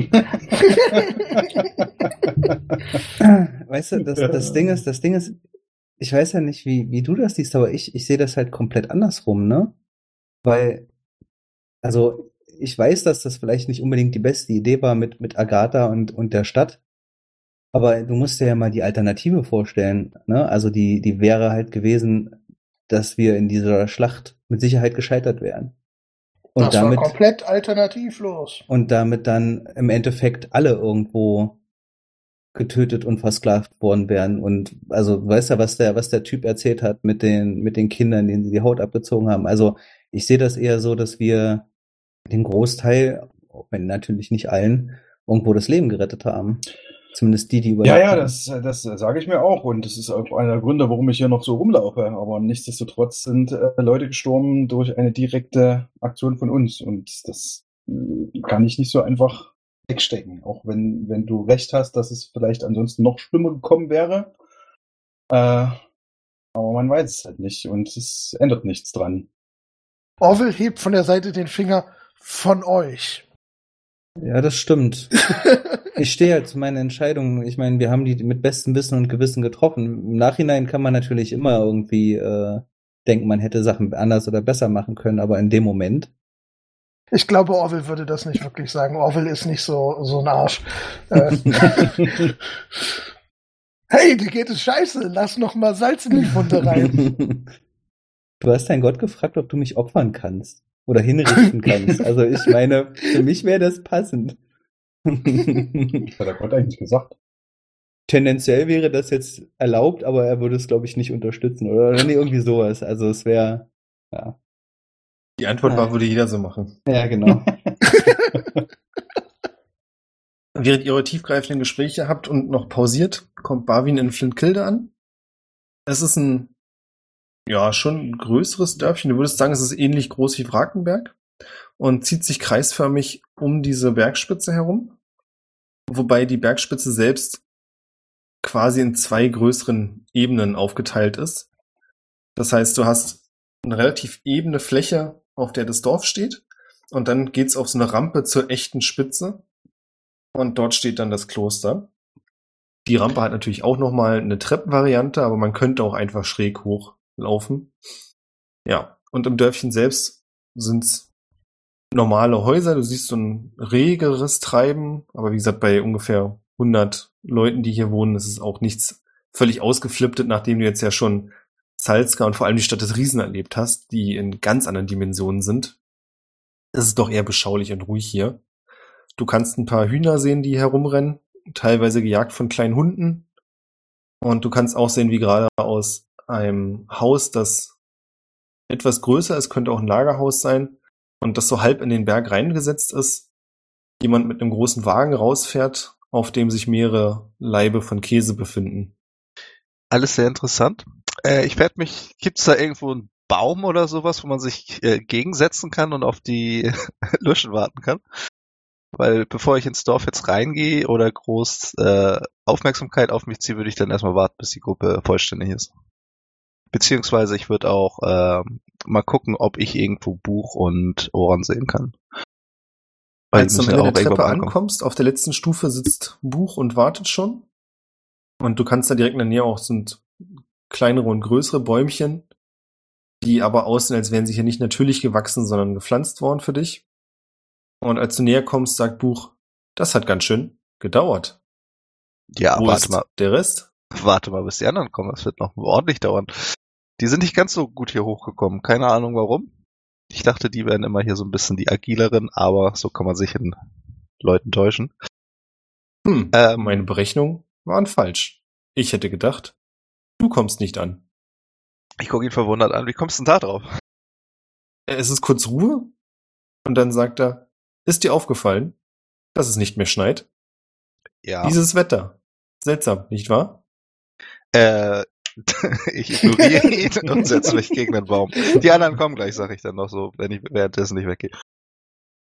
Weißt du, das, das Ding ist, das Ding ist, ich weiß ja nicht, wie, wie du das siehst, aber ich, ich sehe das halt komplett andersrum, ne? Weil, also, ich weiß, dass das vielleicht nicht unbedingt die beste Idee war mit, mit Agatha und, und der Stadt. Aber du musst dir ja mal die Alternative vorstellen, ne? Also, die, die wäre halt gewesen, dass wir in dieser Schlacht mit Sicherheit gescheitert wären. Und das damit, war komplett alternativlos. und damit dann im Endeffekt alle irgendwo getötet und versklavt worden wären. Und also, weißt du, was der, was der Typ erzählt hat mit den, mit den Kindern, denen sie die Haut abgezogen haben. Also, ich sehe das eher so, dass wir den Großteil, auch wenn natürlich nicht allen, irgendwo das Leben gerettet haben. Zumindest die, die Ja, überlebt ja, haben. das, das sage ich mir auch. Und das ist auch einer der Gründe, warum ich hier noch so rumlaufe. Aber nichtsdestotrotz sind äh, Leute gestorben durch eine direkte Aktion von uns. Und das äh, kann ich nicht so einfach wegstecken. Auch wenn, wenn du recht hast, dass es vielleicht ansonsten noch schlimmer gekommen wäre. Äh, aber man weiß es halt nicht. Und es ändert nichts dran. Orwell hebt von der Seite den Finger von euch. Ja, das stimmt. Ich stehe halt zu meiner Entscheidung. Ich meine, wir haben die mit bestem Wissen und Gewissen getroffen. Im Nachhinein kann man natürlich immer irgendwie äh, denken, man hätte Sachen anders oder besser machen können, aber in dem Moment. Ich glaube, Orwell würde das nicht wirklich sagen. Orwell ist nicht so, so ein Arsch. Äh, hey, dir geht es scheiße, lass noch mal Salz in die Wunde rein. Du hast deinen Gott gefragt, ob du mich opfern kannst oder hinrichten kannst. Also ich meine, für mich wäre das passend. Was hat der Gott eigentlich gesagt? Tendenziell wäre das jetzt erlaubt, aber er würde es, glaube ich, nicht unterstützen oder, nee, irgendwie sowas. Also es wäre, ja. Die Antwort war, würde jeder so machen. Ja, genau. Während ihr eure tiefgreifenden Gespräche habt und noch pausiert, kommt Barwin in Flintkilde an. Es ist ein, ja, schon ein größeres Dörfchen. Du würdest sagen, es ist ähnlich groß wie Wrakenberg und zieht sich kreisförmig um diese Bergspitze herum. Wobei die Bergspitze selbst quasi in zwei größeren Ebenen aufgeteilt ist. Das heißt, du hast eine relativ ebene Fläche, auf der das Dorf steht. Und dann geht's auf so eine Rampe zur echten Spitze. Und dort steht dann das Kloster. Die Rampe hat natürlich auch nochmal eine Treppenvariante, aber man könnte auch einfach schräg hochlaufen. Ja, und im Dörfchen selbst sind's normale Häuser. Du siehst so ein regeres Treiben, aber wie gesagt, bei ungefähr 100 Leuten, die hier wohnen, ist es auch nichts völlig ausgeflipptet, nachdem du jetzt ja schon Salzka und vor allem die Stadt des Riesen erlebt hast, die in ganz anderen Dimensionen sind. Es ist doch eher beschaulich und ruhig hier. Du kannst ein paar Hühner sehen, die herumrennen, teilweise gejagt von kleinen Hunden. Und du kannst auch sehen, wie gerade aus einem Haus, das etwas größer ist, könnte auch ein Lagerhaus sein, und das so halb in den Berg reingesetzt ist, jemand mit einem großen Wagen rausfährt, auf dem sich mehrere Leibe von Käse befinden. Alles sehr interessant. Äh, ich werde mich, gibt's da irgendwo einen Baum oder sowas, wo man sich äh, gegensetzen kann und auf die Luschen warten kann? Weil bevor ich ins Dorf jetzt reingehe oder groß äh, Aufmerksamkeit auf mich ziehe, würde ich dann erstmal warten, bis die Gruppe vollständig ist. Beziehungsweise ich würde auch ähm, mal gucken, ob ich irgendwo Buch und Ohren sehen kann. Weil Als du am Ende der Treppe ankommst, auf der letzten Stufe sitzt Buch und wartet schon. Und du kannst da direkt in der Nähe auch sind kleinere und größere Bäumchen, die aber aussehen, als wären sie hier nicht natürlich gewachsen, sondern gepflanzt worden für dich. Und als du näher kommst, sagt Buch, das hat ganz schön gedauert. Ja, Wo warte mal, der Rest? Warte mal, bis die anderen kommen. Das wird noch ordentlich dauern. Die sind nicht ganz so gut hier hochgekommen. Keine Ahnung warum. Ich dachte, die wären immer hier so ein bisschen die agileren, aber so kann man sich in Leuten täuschen. Hm, Ähm, meine Berechnungen waren falsch. Ich hätte gedacht, du kommst nicht an. Ich gucke ihn verwundert an. Wie kommst du denn da drauf? Es ist kurz Ruhe und dann sagt er, ist dir aufgefallen, dass es nicht mehr schneit? Ja. Dieses Wetter. Seltsam, nicht wahr? Äh, ich ignoriere ihn und setze mich gegen den Baum. Die anderen kommen gleich, sage ich dann noch so, wenn ich währenddessen nicht weggehe.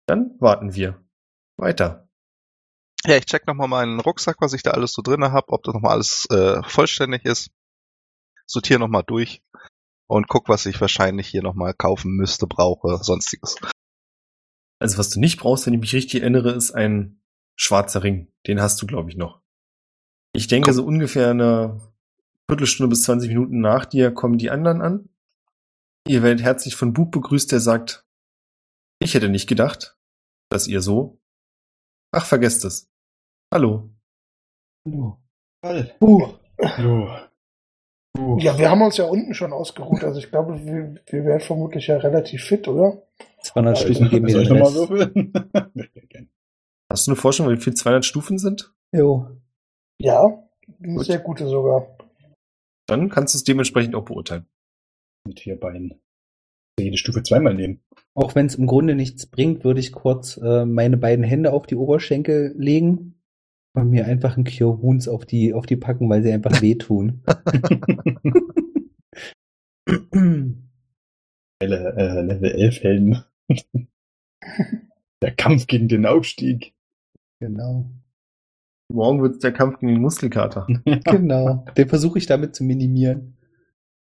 Dann warten wir. Weiter. Ja, ich check nochmal meinen Rucksack, was ich da alles so drinne habe, ob das nochmal alles äh, vollständig ist. Sortiere nochmal durch und guck, was ich wahrscheinlich hier nochmal kaufen müsste, brauche, sonstiges. Also was du nicht brauchst, wenn ich mich richtig erinnere, ist ein schwarzer Ring. Den hast du, glaube ich, noch. Ich denke, Komm. so ungefähr eine Viertelstunde bis 20 Minuten nach dir kommen die anderen an. Ihr werdet herzlich von Bub begrüßt, der sagt, ich hätte nicht gedacht, dass ihr so... Ach, vergesst es. Hallo. Hallo. Hallo. Uh, Hallo. Uh. ja, wir haben uns ja unten schon ausgeruht. Also ich glaube, wir, wir wären vermutlich ja relativ fit, oder? 200 Stufen geben ich den nochmal würfeln? Hast du eine Vorstellung, wie viel 200 Stufen sind? Jo. Ja, eine Gut. sehr gute sogar. Dann kannst du es dementsprechend auch beurteilen. Mit vier Beinen. Jede Stufe zweimal nehmen. Auch wenn es im Grunde nichts bringt, würde ich kurz äh, meine beiden Hände auf die Oberschenkel legen und mir einfach ein Cure Wounds auf die, auf die packen, weil sie einfach wehtun. Geile, äh, Level 11 Helden. Der Kampf gegen den Aufstieg. genau. Morgen wird der Kampf gegen den Muskelkater. Genau. Den versuche ich damit zu minimieren.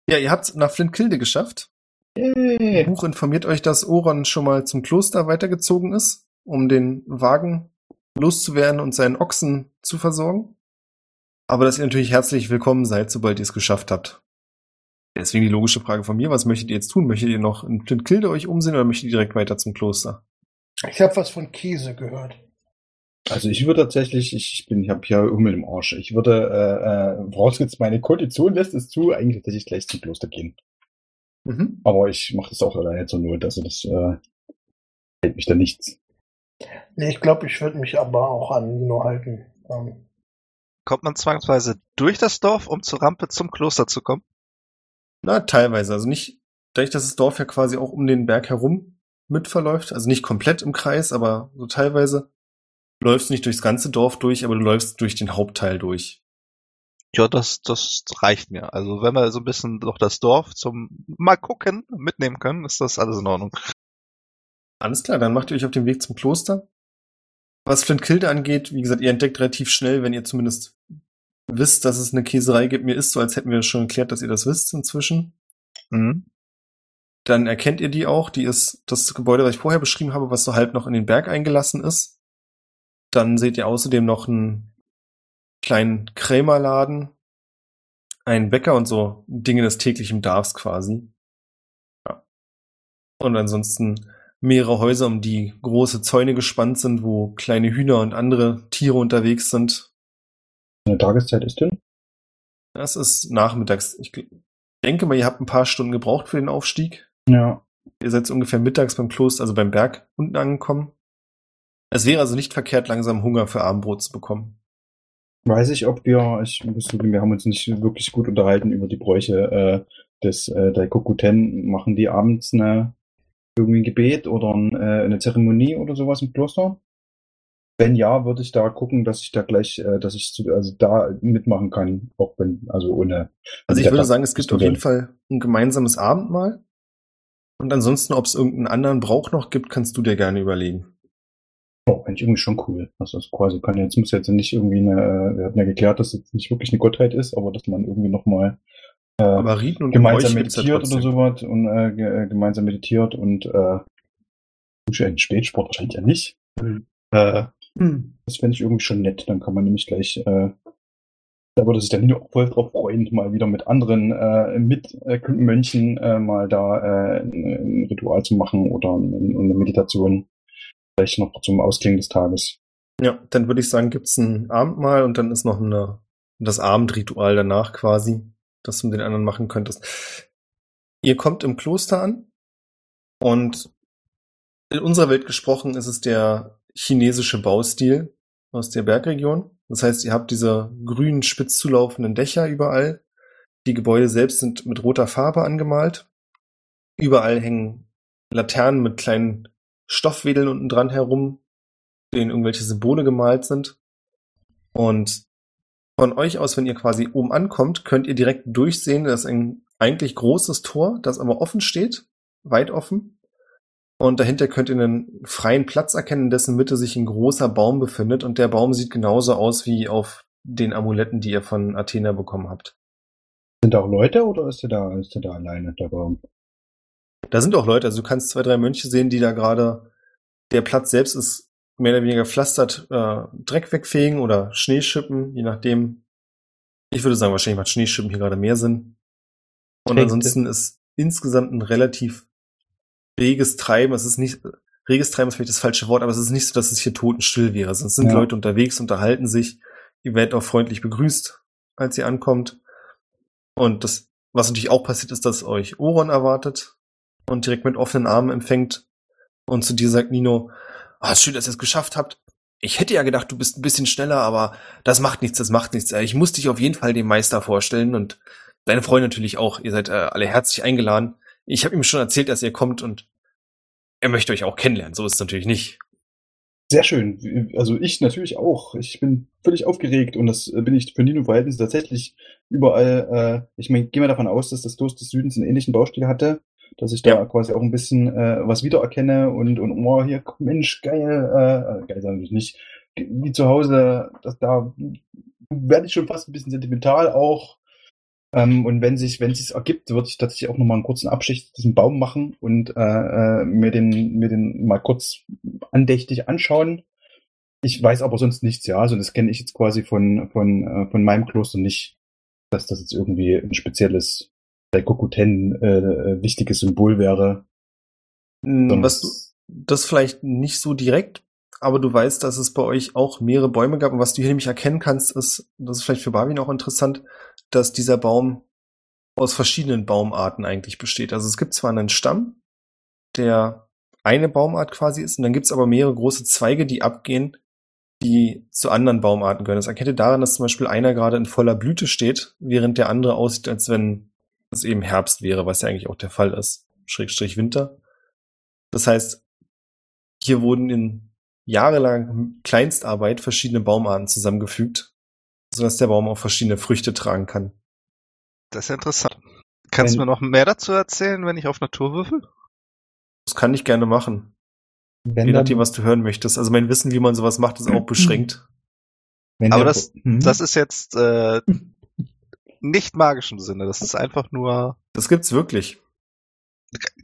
Ja, ihr habt nach Flintkilde geschafft. Yay. Buch informiert euch, dass Oron schon mal zum Kloster weitergezogen ist. um den Wagen loszuwerden und seinen Ochsen zu versorgen. Aber dass ihr natürlich herzlich willkommen seid, sobald ihr es geschafft habt. Deswegen die logische Frage von mir, was möchtet ihr jetzt tun? Möchtet ihr noch in Plintkilde euch umsehen oder möchtet ihr direkt weiter zum Kloster? Ich habe was von Käse gehört. Also ich würde tatsächlich, ich bin, ich habe hier Hummel im Arsch. Ich würde, äh, äh, vorausgesetzt meine Kondition lässt es zu, eigentlich tatsächlich gleich zum Kloster gehen. Mhm. Aber ich mache das auch alleine zur Not, also das äh, hält mich da nichts. Nee, ich glaube, ich würde mich aber auch an Nino halten. Ähm, Kommt man zwangsweise durch das Dorf, um zur Rampe zum Kloster zu kommen? Na, teilweise. Also nicht, dadurch, dass das Dorf ja quasi auch um den Berg herum mitverläuft, also nicht komplett im Kreis, aber so teilweise, läufst nicht durchs ganze Dorf durch, aber du läufst durch den Hauptteil durch. Ja, das, das reicht mir. Also wenn wir so ein bisschen durch das Dorf zum Mal gucken mitnehmen können, ist das alles in Ordnung. Alles klar, dann macht ihr euch auf den Weg zum Kloster. Was Flintkilde angeht, wie gesagt, ihr entdeckt relativ schnell, wenn ihr zumindest wisst, dass es eine Käserei gibt. Mir ist so, als hätten wir schon erklärt, dass ihr das wisst inzwischen. Mhm. Dann erkennt ihr die auch. Die ist das Gebäude, was ich vorher beschrieben habe, was so halb noch in den Berg eingelassen ist. Dann seht ihr außerdem noch einen kleinen Krämerladen, einen Bäcker und so Dinge des täglichen Bedarfs quasi. Ja. Und ansonsten mehrere Häuser, um die große Zäune gespannt sind, wo kleine Hühner und andere Tiere unterwegs sind. Eine Tageszeit ist denn? Das ist nachmittags. Ich denke mal, ihr habt ein paar Stunden gebraucht für den Aufstieg. Ja. Ihr seid ungefähr mittags beim Kloster, also beim Berg unten angekommen. Es wäre also nicht verkehrt, langsam Hunger für Abendbrot zu bekommen. Weiß ich, ob wir, ich muss zugeben, wir haben uns nicht wirklich gut unterhalten über die Bräuche äh, des äh, der Kokuten. Machen die abends eine irgendwie ein Gebet oder ein, äh, eine Zeremonie oder sowas im Kloster? Wenn ja, würde ich da gucken, dass ich da gleich, äh, dass ich zu, also da mitmachen kann, auch wenn, also ohne. Also ich würde Tag sagen, es gibt auf jeden Fall ein gemeinsames Abendmahl. Und ansonsten, ob es irgendeinen anderen Brauch noch gibt, kannst du dir gerne überlegen. Eigentlich irgendwie schon cool. Also das quasi kann jetzt muss jetzt nicht irgendwie eine, äh, wir hatten ja geklärt, dass es nicht wirklich eine Gottheit ist, aber dass man irgendwie nochmal äh, Aber Riten und gemeinsam meditiert oder sowas und äh, ge äh, gemeinsam meditiert und äh, ein Spätsport wahrscheinlich ja nicht. Äh, das fände ich irgendwie schon nett. Dann kann man nämlich gleich, äh, da würde sich der Nino auch voll drauf freuen, mal wieder mit anderen äh, Mitmönchen äh, mal da äh, ein, ein Ritual zu machen oder ein, eine Meditation. Vielleicht noch zum Ausklingen des Tages. Ja, dann würde ich sagen, gibt's ein Abendmahl und dann ist noch eine, das Abendritual danach quasi, das du mit den anderen machen könntest. Ihr kommt im Kloster an und in unserer Welt gesprochen ist es der chinesische Baustil aus der Bergregion. Das heißt, ihr habt diese grünen, spitz zulaufenden Dächer überall. Die Gebäude selbst sind mit roter Farbe angemalt. Überall hängen Laternen mit kleinen Stoffwedeln unten dran herum, denen irgendwelche Symbole gemalt sind. Und von euch aus, wenn ihr quasi oben ankommt, könnt ihr direkt durchsehen, dass ein eigentlich großes Tor, das aber offen steht, weit offen. Und dahinter könnt ihr einen freien Platz erkennen, in dessen Mitte sich ein großer Baum befindet. Und der Baum sieht genauso aus wie auf den Amuletten, die ihr von Athena bekommen habt. Sind da auch Leute oder ist der da, ist der da alleine, der Baum? Da sind auch Leute, also du kannst zwei, drei Mönche sehen, die da gerade, der Platz selbst ist mehr oder weniger pflastert, äh, Dreck wegfegen oder Schneeschippen, je nachdem. Ich würde sagen, wahrscheinlich macht Schneeschippen hier gerade mehr Sinn. Und Trägste. ansonsten ist insgesamt ein relativ reges Treiben. Es ist nicht, reges Treiben ist vielleicht das falsche Wort, aber es ist nicht so, dass es hier totenstill wäre. Sonst sind Ja. Leute unterwegs, unterhalten sich. Ihr werdet auch freundlich begrüßt, als ihr ankommt. Und das, was natürlich auch passiert, ist, dass euch Oron erwartet und direkt mit offenen Armen empfängt. Und zu dir sagt Nino, ah, schön, dass ihr es geschafft habt. Ich hätte ja gedacht, du bist ein bisschen schneller, aber das macht nichts, das macht nichts. Äh, Ich muss dich auf jeden Fall dem Meister vorstellen und deine Freunde natürlich auch. Ihr seid äh, alle herzlich eingeladen. Ich habe ihm schon erzählt, dass ihr kommt und er möchte euch auch kennenlernen. So ist es natürlich nicht. Sehr schön. Also ich natürlich auch. Ich bin völlig aufgeregt und das äh, bin ich für Nino Verhältnisse tatsächlich überall. Äh, ich meine, gehe mal davon aus, dass das Los des Südens einen ähnlichen Baustil hatte, dass ich da Ja. quasi auch ein bisschen äh, was wiedererkenne und und oh hier Mensch geil, äh, geil sagen natürlich nicht wie zu Hause. Das da werde ich schon fast ein bisschen sentimental auch. Ähm, und wenn sich, wenn sich's ergibt, würde ich tatsächlich auch nochmal einen kurzen Abschicht diesen Baum machen und äh, äh, mir den, mir den mal kurz andächtig anschauen. Ich weiß aber sonst nichts, ja. Also das kenne ich jetzt quasi von, von, äh, von meinem Kloster nicht, dass das jetzt irgendwie ein spezielles bei Kokuten äh, äh, wichtiges Symbol wäre. Hm, Was du, das vielleicht nicht so direkt, aber du weißt, dass es bei euch auch mehrere Bäume gab. Und was du hier nämlich erkennen kannst, ist, das ist vielleicht für Barwin auch interessant, dass dieser Baum aus verschiedenen Baumarten eigentlich besteht. Also es gibt zwar einen Stamm, der eine Baumart quasi ist, und dann gibt es aber mehrere große Zweige, die abgehen, die zu anderen Baumarten gehören. Das erkennt ihr daran, dass zum Beispiel einer gerade in voller Blüte steht, während der andere aussieht, als wenn es eben Herbst wäre, was ja eigentlich auch der Fall ist. Schrägstrich Winter. Das heißt, hier wurden in jahrelang Kleinstarbeit verschiedene Baumarten zusammengefügt, sodass der Baum auch verschiedene Früchte tragen kann. Das ist ja interessant. Kannst du Wenn- mir noch mehr dazu erzählen, wenn ich auf Natur würfel? Das kann ich gerne machen. Wenn Je nachdem, was du hören möchtest. Also mein Wissen, wie man sowas macht, ist auch beschränkt. wenn Aber der- das, Hm? das ist jetzt äh, nicht magisch im Sinne. Das ist einfach nur, Das gibt's wirklich.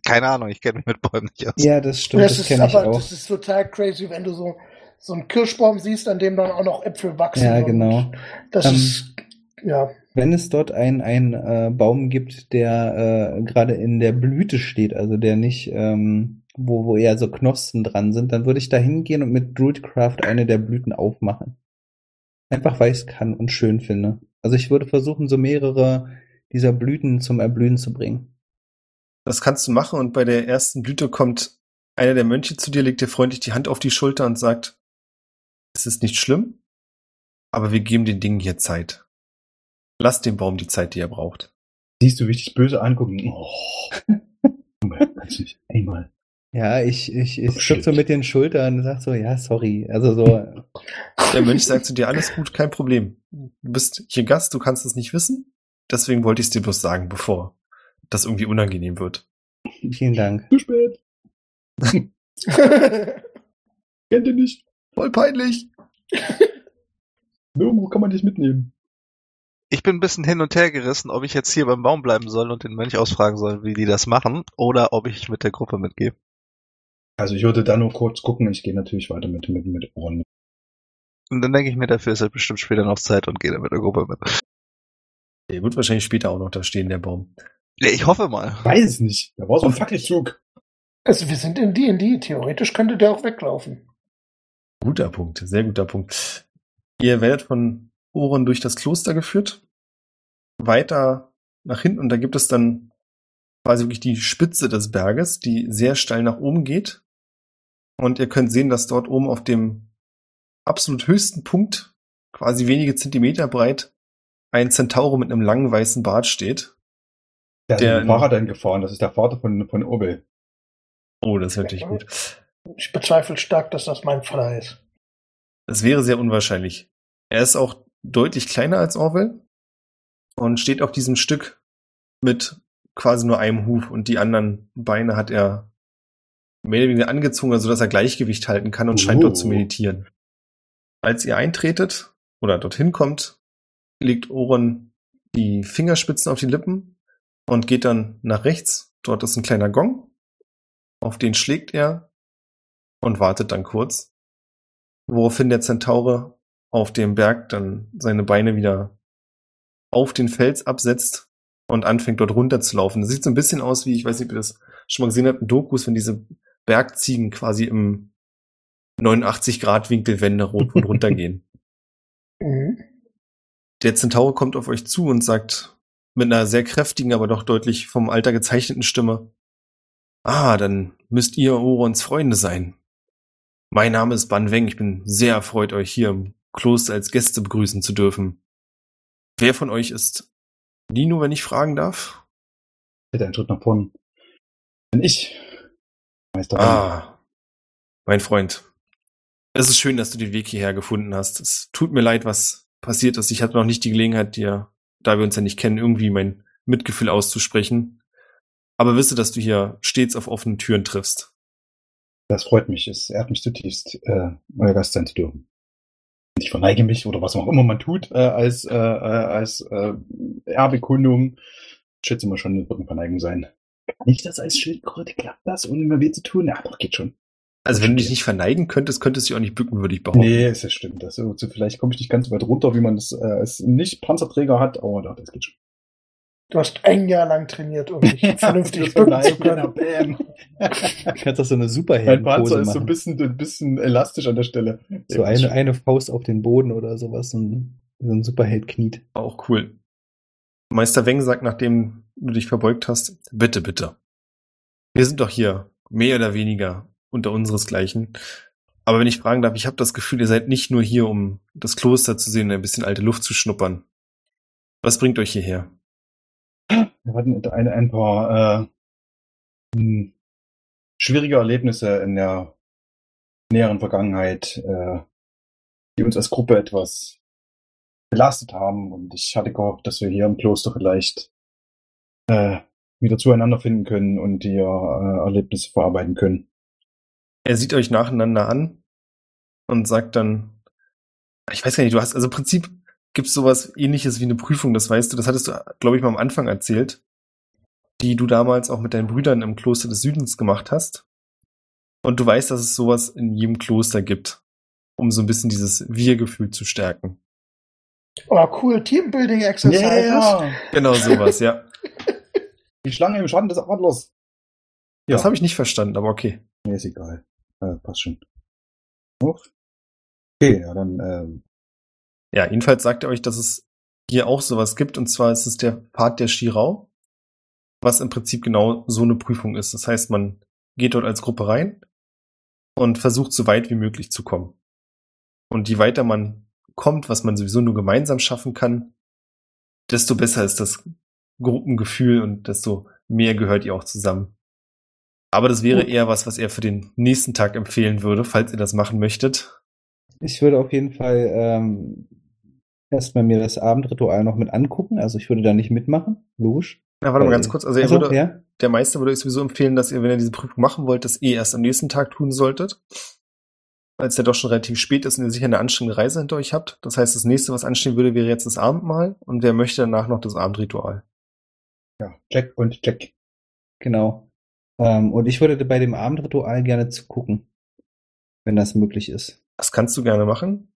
keine Ahnung, ich kenne mich mit Bäumen nicht aus. Ja, das stimmt, das das, ist kenne ich auch. das ist total crazy, wenn du so, so einen Kirschbaum siehst, an dem dann auch noch Äpfel wachsen. Ja, genau. Das Ähm, ist, ja. Wenn es dort einen ein, äh, Baum gibt, der äh, gerade in der Blüte steht, also der nicht, ähm, wo, wo eher so Knospen dran sind, dann würde ich da hingehen und mit Druidcraft eine der Blüten aufmachen. Einfach weil ich es kann und schön finde. Also ich würde versuchen, so mehrere dieser Blüten zum Erblühen zu bringen. Das kannst du machen und bei der ersten Blüte kommt einer der Mönche zu dir, legt dir freundlich die Hand auf die Schulter und sagt, es ist nicht schlimm, aber wir geben den Dingen hier Zeit. Lass dem Baum die Zeit, die er braucht. Siehst du richtig böse angucken. Oh. Einmal. Ja, ich, ich, ich Oh, zuck so mit den Schultern und sag so, ja, sorry. Also so, Der Mönch sagt zu dir, alles gut, kein Problem. Du bist hier Gast, du kannst es nicht wissen. Deswegen wollte ich es dir bloß sagen, bevor das irgendwie unangenehm wird. vielen Dank. Zu spät. Kennt ihr nicht. Voll peinlich. Nirgendwo kann man dich mitnehmen. Ich bin ein bisschen hin und her gerissen, ob ich jetzt hier beim Baum bleiben soll und den Mönch ausfragen soll, wie die das machen, oder ob ich mit der Gruppe mitgehe. Also ich würde da nur kurz gucken. Ich gehe natürlich weiter mit, mit, mit Ohren. Und dann denke ich mir, dafür ist er bestimmt später noch Zeit und gehe dann mit der Gruppe mit. Der wird wahrscheinlich später auch noch da stehen, der Baum. Ja, ich hoffe mal. Weiß es nicht. Da war so ein Fackelzug. Also wir sind in D&D. Theoretisch könnte der auch weglaufen. Guter Punkt, sehr guter Punkt. Ihr werdet von Oren durch das Kloster geführt, weiter nach hinten und da gibt es dann quasi wirklich die Spitze des Berges, die sehr steil nach oben geht. Und ihr könnt sehen, dass dort oben auf dem absolut höchsten Punkt, quasi wenige Zentimeter breit, ein Zentauro mit einem langen weißen Bart steht. Der, Der- ist Fahrrad dann gefahren. Das ist der Vater von, von Obel. Oh, das ist natürlich gut. Ich bezweifle stark, dass das mein Vater ist. Das wäre sehr unwahrscheinlich. Er ist auch deutlich kleiner als Orwell und steht auf diesem Stück mit quasi nur einem Huf und die anderen Beine hat er mehr oder weniger angezogen, sodass er Gleichgewicht halten kann und scheint Oh. dort zu meditieren. Als ihr eintretet oder dorthin kommt, legt Oren die Fingerspitzen auf die Lippen und geht dann nach rechts. Dort ist ein kleiner Gong. Auf den schlägt er und wartet dann kurz woraufhin der Zentaure auf dem Berg dann seine Beine wieder auf den Fels absetzt und anfängt dort runterzulaufen. Das sieht so ein bisschen aus wie, ich weiß nicht, ob ihr das schon mal gesehen habt, in Dokus, wenn diese Bergziegen quasi im 89-Grad-Winkel Wände rot und runtergehen. Mhm. Der Zentaure kommt auf euch zu und sagt mit einer sehr kräftigen, aber doch deutlich vom Alter gezeichneten Stimme, Ah, dann müsst ihr Orons Freunde sein. Mein Name ist Ban Weng. Ich bin sehr erfreut, euch hier im Kloster als Gäste begrüßen zu dürfen. Wer von euch ist Nino, wenn ich fragen darf? Bitte einen Schritt nach vorne. Bin ich. Meister. Ah, mein Freund. Es ist schön, dass du den Weg hierher gefunden hast. Es tut mir leid, was passiert ist. Ich hatte noch nicht die Gelegenheit, dir, da wir uns ja nicht kennen, irgendwie mein Mitgefühl auszusprechen. Aber wisse, dass du hier stets auf offene Türen triffst. Das freut mich. Es ehrt mich zutiefst, äh, euer Gast sein zu dürfen. Ich verneige mich oder was auch immer man tut, äh, als, äh, äh, als äh, Erbekundung. Ich schätze mal schon, eine Verneigung sein. Kann ich das als Schildkröte? Klappt das, ohne mir weh zu tun? Ja, doch, geht schon. Also wenn du dich nicht verneigen könntest, könntest du dich auch nicht bücken, würde ich behaupten. Nee, ist ja stimmt. Das, also, vielleicht komme ich nicht ganz so weit runter, wie man das äh, als Nicht-Panzerträger hat, aber doch, das geht schon. Du hast ein Jahr lang trainiert, um dich vernünftig bücken zu können. Bam. Du kannst auch so eine Mein Superheldenpose Panzer ist so machen. ein bisschen, ein bisschen elastisch an der Stelle. So eine, eine Faust auf den Boden oder sowas. So ein, so ein Superheld kniet. Auch cool. Meister Weng sagt, nachdem du dich verbeugt hast, bitte, bitte. Wir sind doch hier, mehr oder weniger, unter unseresgleichen. Aber wenn ich fragen darf, ich habe das Gefühl, ihr seid nicht nur hier, um das Kloster zu sehen und ein bisschen alte Luft zu schnuppern. Was bringt euch hierher? Wir hatten ein, ein paar äh, hm, schwierige Erlebnisse in der näheren Vergangenheit, äh, die uns als Gruppe etwas belastet haben. Und ich hatte gehofft, dass wir hier im Kloster vielleicht äh, wieder zueinander finden können und die äh, Erlebnisse verarbeiten können. Er sieht euch nacheinander an und sagt dann, ich weiß gar nicht, du hast, also im Prinzip gibt's sowas ähnliches wie eine Prüfung, das weißt du, das hattest du, glaube ich, mal am Anfang erzählt, die du damals auch mit deinen Brüdern im Kloster des Südens gemacht hast. Und du weißt, dass es sowas in jedem Kloster gibt, um so ein bisschen dieses Wir-Gefühl zu stärken. Oh, cool. Teambuilding Exercises. Genau sowas, ja. Die Schlange im Schatten des Adlers. Das habe ich nicht verstanden, aber okay. Nee, ist egal. Äh, passt schon. Auf. Okay, ja, dann ähm, Ja, jedenfalls sagt er euch, dass es hier auch sowas gibt, und zwar ist es der Part der Shirau, was im Prinzip genau so eine Prüfung ist. Das heißt, man geht dort als Gruppe rein und versucht so weit wie möglich zu kommen. Und je weiter man kommt, was man sowieso nur gemeinsam schaffen kann, desto besser ist das Gruppengefühl und desto mehr gehört ihr auch zusammen. Aber das wäre eher was, was er für den nächsten Tag empfehlen würde, falls ihr das machen möchtet. Ich würde auf jeden Fall ähm, erstmal mir das Abendritual noch mit angucken. Also ich würde da nicht mitmachen, logisch. Na, warte mal ganz kurz. Also er Ach so, würde, ja? der Meister würde euch sowieso empfehlen, dass ihr, wenn ihr diese Prüfung machen wollt, das eh erst am nächsten Tag tun solltet. Weil es ja doch schon relativ spät ist und ihr sicher eine anstrengende Reise hinter euch habt. Das heißt, das nächste, was anstehen würde, wäre jetzt das Abendmahl und wer möchte danach noch das Abendritual. ja, Jack und Jack. Genau. Ähm, und ich würde bei dem Abendritual gerne zugucken, wenn das möglich ist. Das kannst du gerne machen.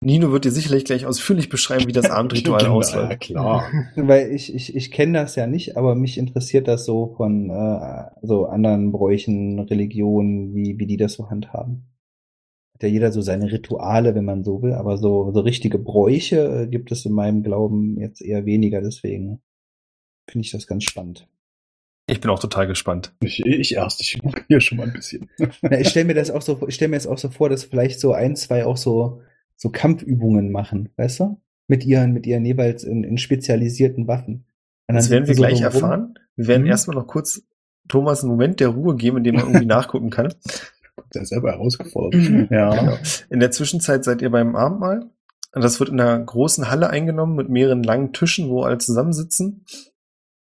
Nino wird dir sicherlich gleich ausführlich beschreiben, wie das Abendritual Genau, Ja, ausläuft. klar. Weil ich, ich, ich kenne das ja nicht, aber mich interessiert das so von äh, so anderen Bräuchen, Religionen, wie, wie die das so handhaben. Hat ja jeder so seine Rituale, wenn man so will, aber so, so richtige Bräuche äh, gibt es in meinem Glauben jetzt eher weniger, deswegen finde ich das ganz spannend. Ich bin auch total gespannt. Ich, ich erst, ich gucke hier schon mal ein bisschen. Ja, ich stelle mir das auch so, ich stelle mir jetzt auch so vor, dass vielleicht so ein, zwei auch so, so Kampfübungen machen, weißt du? Mit ihren, mit ihren jeweils in, in spezialisierten Waffen. Das werden wir gleich so rum. erfahren. Wir werden Mhm. erstmal noch kurz Thomas einen Moment der Ruhe geben, in dem er irgendwie nachgucken kann. Der ist selber herausgefordert. ja. Genau. In der Zwischenzeit seid ihr beim Abendmahl. Und Das wird in einer großen Halle eingenommen mit mehreren langen Tischen, wo alle zusammensitzen.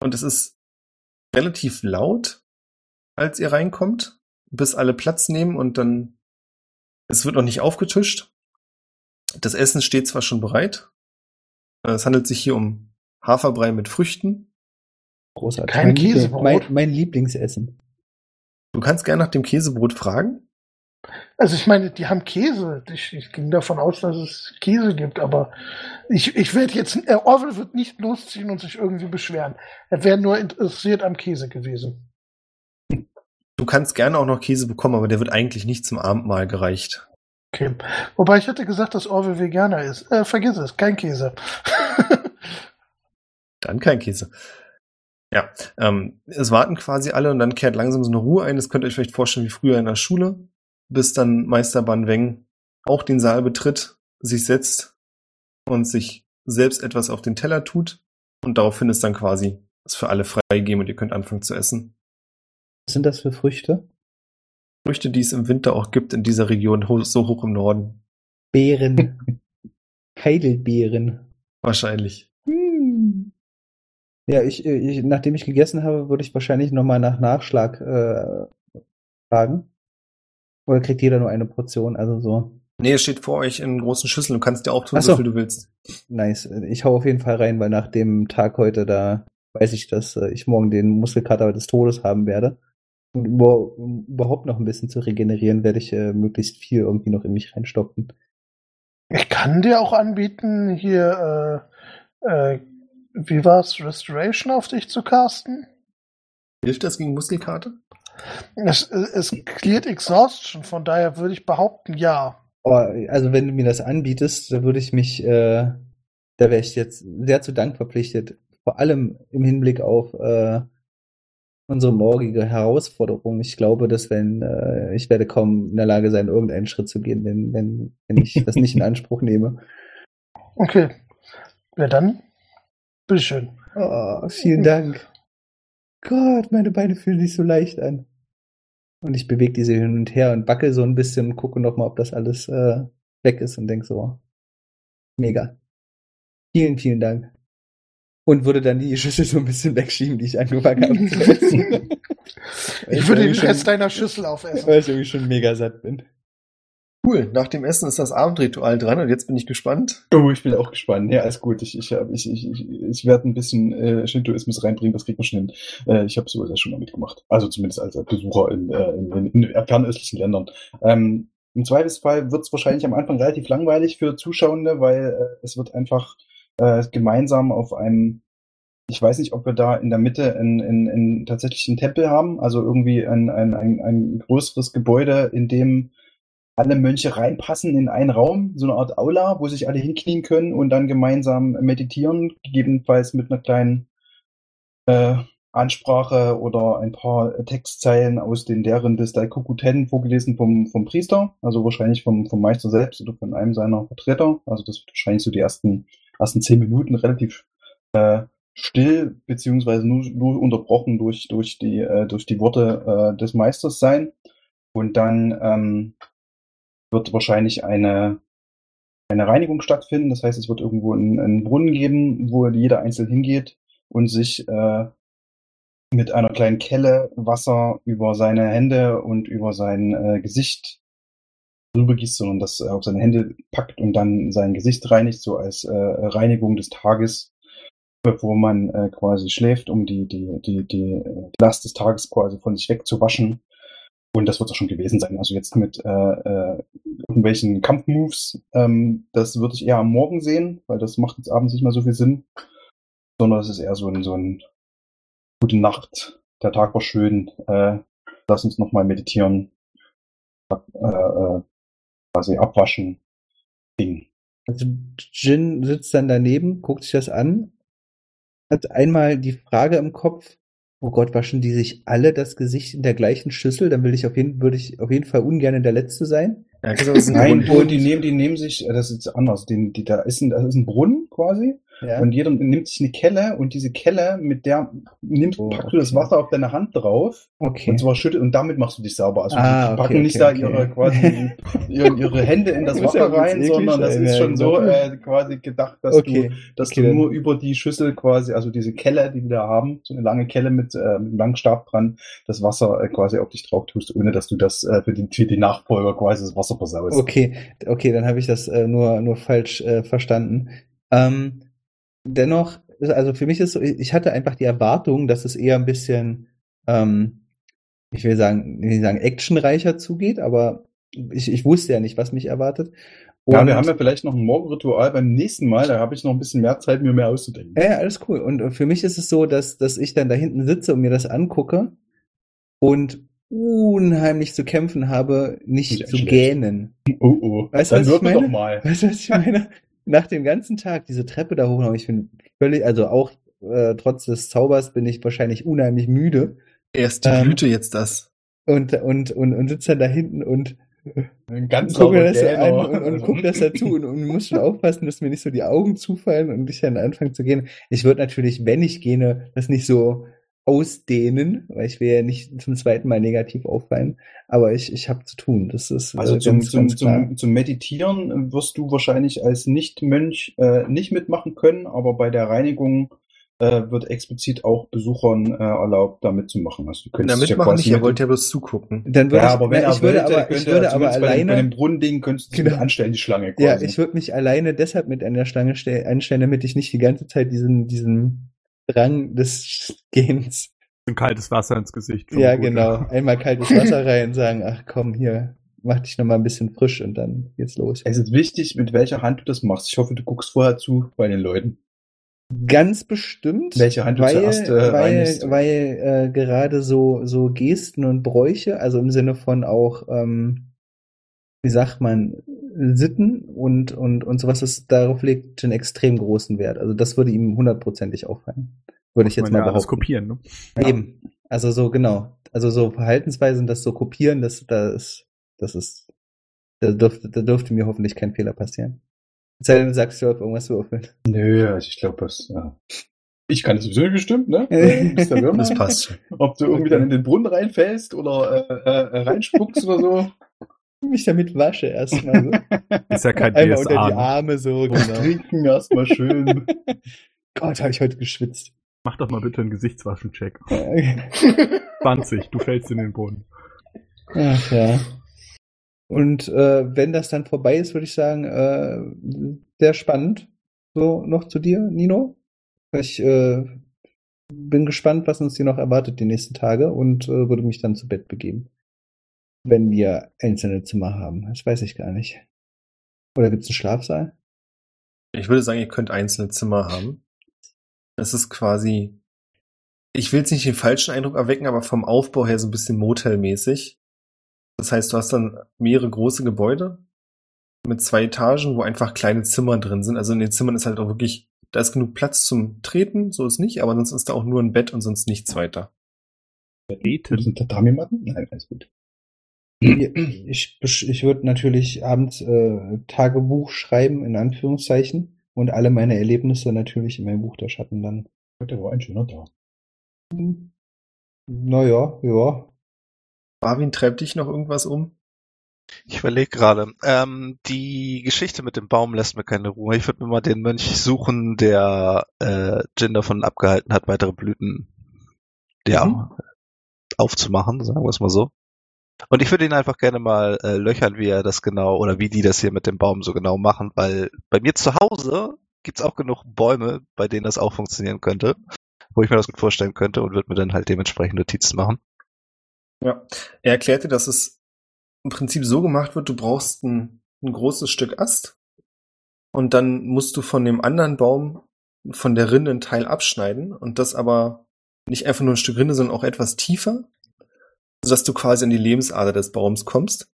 Und es ist relativ laut, als ihr reinkommt, bis alle Platz nehmen und dann, es wird noch nicht aufgetischt. Das Essen steht zwar schon bereit. Es handelt sich hier um Haferbrei mit Früchten. Großartig. Kein Käsebrot? mein, mein Lieblingsessen. Du kannst gerne nach dem Käsebrot fragen. Also ich meine, die haben Käse. Ich, ich ging davon aus, dass es Käse gibt, aber ich, ich werde jetzt, äh, Orwell wird nicht losziehen und sich irgendwie beschweren. Er wäre nur interessiert am Käse gewesen. Du kannst gerne auch noch Käse bekommen, aber der wird eigentlich nicht zum Abendmahl gereicht. Okay. Wobei ich hätte gesagt, dass Orwell Veganer ist. Äh, vergiss es, kein Käse. Dann kein Käse. Ja, ähm, es warten quasi alle und dann kehrt langsam so eine Ruhe ein. Das könnt ihr euch vielleicht vorstellen wie früher in der Schule, bis dann Meister Ban Weng auch den Saal betritt, sich setzt und sich selbst etwas auf den Teller tut und daraufhin ist dann quasi es für alle freigegeben und ihr könnt anfangen zu essen. Was sind das für Früchte? Früchte, die es im Winter auch gibt in dieser Region, so hoch im Norden. Beeren. Heidelbeeren. Wahrscheinlich. Hm. Ja, ich, ich, nachdem ich gegessen habe, würde ich wahrscheinlich nochmal nach Nachschlag äh, fragen. Oder kriegt jeder nur eine Portion? Also so. Nee, es steht vor euch in großen Schüsseln. Du kannst dir auch tun, so. so viel du willst. Nice. Ich hau auf jeden Fall rein, weil nach dem Tag heute da weiß ich, dass äh, ich morgen den Muskelkater des Todes haben werde. Und um überhaupt noch ein bisschen zu regenerieren, werde ich äh, möglichst viel irgendwie noch in mich reinstopfen. Ich kann dir auch anbieten, hier, äh, äh, wie war's, Restoration auf dich zu casten? Hilft das gegen Muskelkater? Es, es cleared Exhaustion, von daher würde ich behaupten, ja. Oh, also wenn du mir das anbietest, da würde ich mich, äh, da wäre ich jetzt sehr zu Dank verpflichtet. Vor allem im Hinblick auf äh, unsere morgige Herausforderung. Ich glaube, dass wenn äh, ich werde kaum in der Lage sein, irgendeinen Schritt zu gehen, wenn, wenn, wenn ich das nicht in Anspruch nehme. Okay. Ja, dann, bitteschön. Oh, vielen Dank. Gott, meine Beine fühlen sich so leicht an. Und ich bewege diese hin und her und backe so ein bisschen und gucke nochmal, ob das alles äh, weg ist und denke so, mega. Vielen, vielen Dank. Und würde dann die Schüssel so ein bisschen wegschieben, die ich angefangen habe zu essen. Ich würde den Rest deiner Schüssel aufessen. Weil ich irgendwie schon mega satt bin. Cool. Nach dem Essen ist das Abendritual dran und jetzt bin ich gespannt. Oh, ich bin auch gespannt. Ja, alles gut. Ich, ich, hab- ich, ich, ich, werde ein bisschen äh, Shintoismus reinbringen, das kriegt man schon hin. Äh, ich habe sowas ja schon mal mitgemacht. Also zumindest als Besucher in, äh, in, in, in fernöstlichen Ländern. Ähm, Im Zweifelsfall wird es wahrscheinlich am Anfang relativ langweilig für Zuschauende, weil äh, es wird einfach äh, gemeinsam auf einem ich weiß nicht, ob wir da in der Mitte einen, einen, einen tatsächlichen Tempel haben, also irgendwie ein, ein, ein, ein größeres Gebäude, in dem alle Mönche reinpassen in einen Raum, so eine Art Aula, wo sich alle hinknien können und dann gemeinsam meditieren, gegebenenfalls mit einer kleinen äh, Ansprache oder ein paar Textzeilen aus den Lehren des Daikoku Ten vorgelesen vom, vom Priester, also wahrscheinlich vom, vom Meister selbst oder von einem seiner Vertreter. Also das wird wahrscheinlich so die ersten, ersten zehn Minuten relativ äh, still beziehungsweise nur, nur unterbrochen durch, durch, die, äh, durch die Worte äh, des Meisters sein. Und dann ähm, wird wahrscheinlich eine, eine Reinigung stattfinden. Das heißt, es wird irgendwo einen, einen Brunnen geben, wo jeder einzeln hingeht und sich äh, mit einer kleinen Kelle Wasser über seine Hände und über sein äh, Gesicht rübergießt, sondern das äh, auf seine Hände packt und dann sein Gesicht reinigt, so als äh, Reinigung des Tages, bevor man äh, quasi schläft, um die, die, die, die Last des Tages quasi von sich wegzuwaschen. Und das wird auch schon gewesen sein. Also jetzt mit äh, äh, irgendwelchen Kampfmoves, ähm, das würde ich eher am Morgen sehen, weil das macht jetzt abends nicht mehr so viel Sinn. Sondern es ist eher so ein, so ein gute Nacht, der Tag war schön, äh, lass uns nochmal meditieren, äh, äh, quasi abwaschen, Ding. Also Jin sitzt dann daneben, guckt sich das an, hat einmal die Frage im Kopf, oh Gott, waschen die sich alle das Gesicht in der gleichen Schüssel? Dann will ich auf jeden, würde ich auf jeden Fall ungern der Letzte sein. Ja, das ist ein Nein, und die nehmen, die nehmen sich, äh, das ist anders, den, die, da ist ein, das ist ein Brunnen quasi Ja. und jeder nimmt sich eine Kelle und diese Kelle, mit der nimmt, Oh, packst du das. Wasser auf deine Hand drauf okay. und zwar schüttet und damit machst du dich sauber. Also Ah, die okay, packen nicht okay, da okay. ihre quasi ihre, ihre Hände in das Wasser rein, sondern das ist schon so genau. äh, quasi gedacht, dass du dass du nur über die Schüssel quasi, also diese Kelle, die wir da haben, so eine lange Kelle mit, äh, mit einem langen Stab dran, das Wasser äh, quasi auf dich drauf tust, ohne dass du das äh, für, die, für die Nachfolger quasi das Wasser versaust. Okay, okay, dann habe ich das äh, nur, nur falsch äh, verstanden. Ähm, dennoch, also für mich ist so, ich hatte einfach die Erwartung, dass es eher ein bisschen, ähm, ich will sagen, ich will sagen, actionreicher zugeht, aber ich, ich wusste ja nicht, was mich erwartet. Ja, Und- wir haben ja vielleicht noch ein Morgenritual beim nächsten Mal, da habe ich noch ein bisschen mehr Zeit, mir mehr auszudenken. Ja, ja, alles cool. Und für mich ist es so, dass, dass ich dann da hinten sitze und mir das angucke und unheimlich zu kämpfen habe, nicht Nicht zu gähnen. Oh oh, Weißt dann was ich würfel meine? doch mal. Weißt du, was ich meine? Nach dem ganzen Tag diese Treppe da hoch, ich bin völlig, also auch äh, trotz des Zaubers bin ich wahrscheinlich unheimlich müde Erst die Ähm, Blüte jetzt das. und, und, und, und sitze dann da hinten und Ein ganz gucke mir das an und, und gucke das dazu und, und muss schon aufpassen, dass mir nicht so die Augen zufallen und ich dann anfange zu gehen. Ich würde natürlich, wenn ich gehe, das nicht so ausdehnen, weil ich will ja nicht zum zweiten Mal negativ auffallen, aber ich, ich habe zu tun. Das ist Also äh, zum, ganz, zum, ganz klar. zum, zum Meditieren wirst du wahrscheinlich als Nicht-Mönch äh, nicht mitmachen können, aber bei der Reinigung äh, wird explizit auch Besuchern äh, erlaubt, da mitzumachen. Also, du Na, könntest dich ja quasi nicht, ihr mit- wollt ja bloß zugucken. Dann würde ja, ich, aber wenn na, er ich würde wollte, aber, könnte ich er würde aber zumindest bei dem, bei alleine, dem Brunnending könntest du Genau. anstellen, die Schlange quasi. ja, ich würde mich alleine deshalb mit an der Schlange stell, anstellen, damit ich nicht die ganze Zeit diesen, diesen Drang des Gehens. Ein kaltes Wasser ins Gesicht. Ja, Gut. genau. Einmal kaltes Wasser rein, sagen, ach komm, hier, mach dich noch mal ein bisschen frisch und dann geht's los. Es ist wichtig, mit welcher Hand du das machst. Ich hoffe, du guckst vorher zu bei den Leuten. Ganz bestimmt. Welche Hand du weil, zuerst, äh, weil, weil äh, gerade so, so Gesten und Bräuche, also im Sinne von auch, ähm, wie sagt man, Sitten und, und, und sowas, ist, darauf legt einen extrem großen Wert. Also das würde ihm hundertprozentig auffallen. Würde ich jetzt mal ja alles behaupten. kopieren, ne? Eben. Also so, genau. Also so Verhaltensweisen, das so kopieren, das, das ist, das ist, da dürfte, da dürfte mir hoffentlich kein Fehler passieren. Es sei denn, du sagst du auf irgendwas würfeln. Nö, also ich glaube, das. Ja. Ich kann das sowieso nicht bestimmt, ne? Das passt. Ob du irgendwie dann in den Brunnen reinfällst oder äh, äh, reinspuckst oder so. Mich damit wasche erstmal so. Ist ja kein Einmal unter DSA. die ne? Arme so, genau. trinken erstmal schön. Gott, habe ich heute geschwitzt. Mach doch mal bitte einen Gesichtswaschen-Check. 20, du fällst in den Boden. Ach ja. Und äh, wenn das dann vorbei ist, würde ich sagen, äh, sehr spannend. So noch zu dir, Nino. Ich äh, bin gespannt, was uns hier noch erwartet die nächsten Tage und äh, würde mich dann zu Bett begeben. Wenn wir einzelne Zimmer haben. Das weiß ich gar nicht. Oder gibt's einen Schlafsaal? Ich würde sagen, ihr könnt einzelne Zimmer haben. Es ist quasi, ich will jetzt nicht den falschen Eindruck erwecken, aber vom Aufbau her so ein bisschen motelmäßig. Das heißt, du hast dann mehrere große Gebäude mit zwei Etagen, wo einfach kleine Zimmer drin sind. Also in den Zimmern ist halt auch wirklich, da ist genug Platz zum Treten, so ist nicht, aber sonst ist da auch nur ein Bett und sonst nichts weiter. Sind Tatami-Matten? Nein, alles gut. Ich, ich würde natürlich abends äh, Tagebuch schreiben, in Anführungszeichen, und alle meine Erlebnisse natürlich in mein Buch der Schatten dann. Heute war ein schöner Tag. Naja, ja. Marvin, treibt dich noch irgendwas um? Ich überlege gerade. Ähm, die Geschichte mit dem Baum lässt mir keine Ruhe. Ich würde mir mal den Mönch suchen, der äh, Jin davon abgehalten hat, weitere Blüten ja, Mhm. aufzumachen, sagen wir es mal so. Und ich würde ihn einfach gerne mal äh, löchern, wie er das genau oder wie die das hier mit dem Baum so genau machen, weil bei mir zu Hause gibt's auch genug Bäume, bei denen das auch funktionieren könnte, wo ich mir das gut vorstellen könnte und würde mir dann halt dementsprechend Notizen machen. Ja. Er erklärte, dass es im Prinzip so gemacht wird, du brauchst ein, ein großes Stück Ast und dann musst du von dem anderen Baum von der Rinde einen Teil abschneiden und das aber nicht einfach nur ein Stück Rinde, sondern auch etwas tiefer, sodass du quasi an die Lebensader des Baums kommst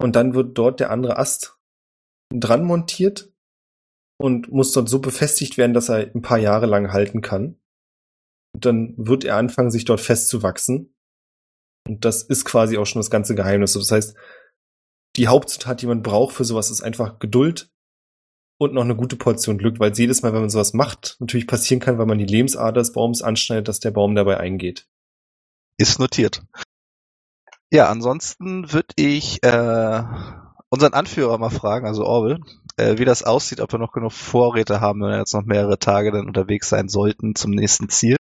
und dann wird dort der andere Ast dran montiert und muss dort so befestigt werden, dass er ein paar Jahre lang halten kann. Und dann wird er anfangen, sich dort festzuwachsen. Und das ist quasi auch schon das ganze Geheimnis. Das heißt, die Hauptzutat, die man braucht für sowas, ist einfach Geduld und noch eine gute Portion Glück, weil jedes Mal, wenn man sowas macht, natürlich passieren kann, weil man die Lebensader des Baums anschneidet, dass der Baum dabei eingeht. Ist notiert. Ja, ansonsten würde ich äh, unseren Anführer mal fragen, also Orwell, äh, wie das aussieht, ob wir noch genug Vorräte haben, wenn wir jetzt noch mehrere Tage dann unterwegs sein sollten zum nächsten Ziel.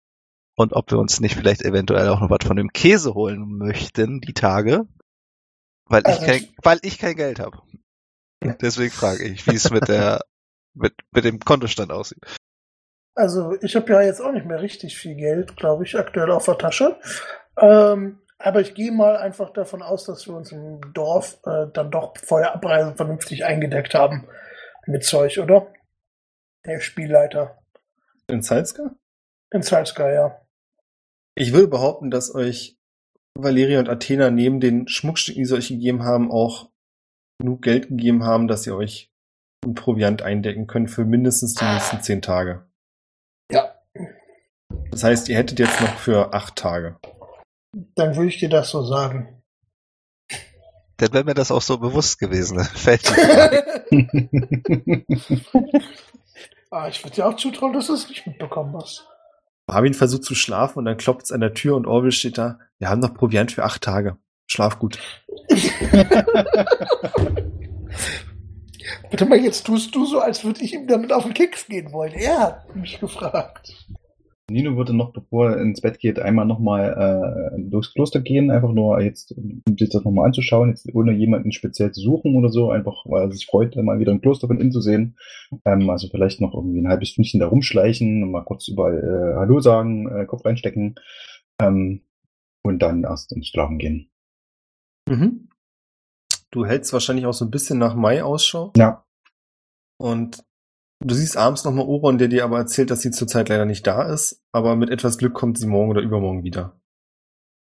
Und ob wir uns nicht vielleicht eventuell auch noch was von dem Käse holen möchten, die Tage. Weil ich Also kein, weil ich kein Geld habe. Deswegen frage ich, wie es mit der mit, mit dem Kontostand aussieht. Also ich habe ja jetzt auch nicht mehr richtig viel Geld, glaube ich, aktuell auf der Tasche. Ähm, aber ich gehe mal einfach davon aus, dass wir uns im Dorf äh, dann doch vor der Abreise vernünftig eingedeckt haben mit Zeug, oder? Der Spielleiter. In Salzka? In Salzka, ja. Ich würde behaupten, dass euch Valeria und Athena neben den Schmuckstücken, die sie euch gegeben haben, auch genug Geld gegeben haben, dass ihr euch ein Proviant eindecken könnt für mindestens die nächsten zehn Tage. Ja. Das heißt, ihr hättet jetzt noch für acht Tage. Dann würde ich dir das so sagen. Denn wenn mir das auch so bewusst gewesen wäre, fällt ah, ich würde dir auch zutrauen, dass du es nicht mitbekommen hast. Marvin versucht zu schlafen und dann klopft es an der Tür und Orwell steht da. Wir haben noch Proviant für acht Tage. Schlaf gut. Warte mal, jetzt tust du so, als würde ich ihm damit auf den Keks gehen wollen. Er hat mich gefragt. Nino würde noch, bevor er ins Bett geht, einmal nochmal äh, durchs Kloster gehen, einfach nur jetzt, um sich das nochmal anzuschauen, jetzt ohne jemanden speziell zu suchen oder so, einfach weil er sich freut, mal wieder ein Kloster von innen zu sehen. Ähm, also vielleicht noch irgendwie ein halbes Stündchen da rumschleichen mal kurz überall äh, Hallo sagen, äh, Kopf reinstecken ähm, und dann erst ins Schlafen gehen. Mhm. Du hältst wahrscheinlich auch so ein bisschen nach Mai Ausschau. Ja. Und du siehst abends nochmal Oron, der dir aber erzählt, dass sie zurzeit leider nicht da ist. Aber mit etwas Glück kommt sie morgen oder übermorgen wieder.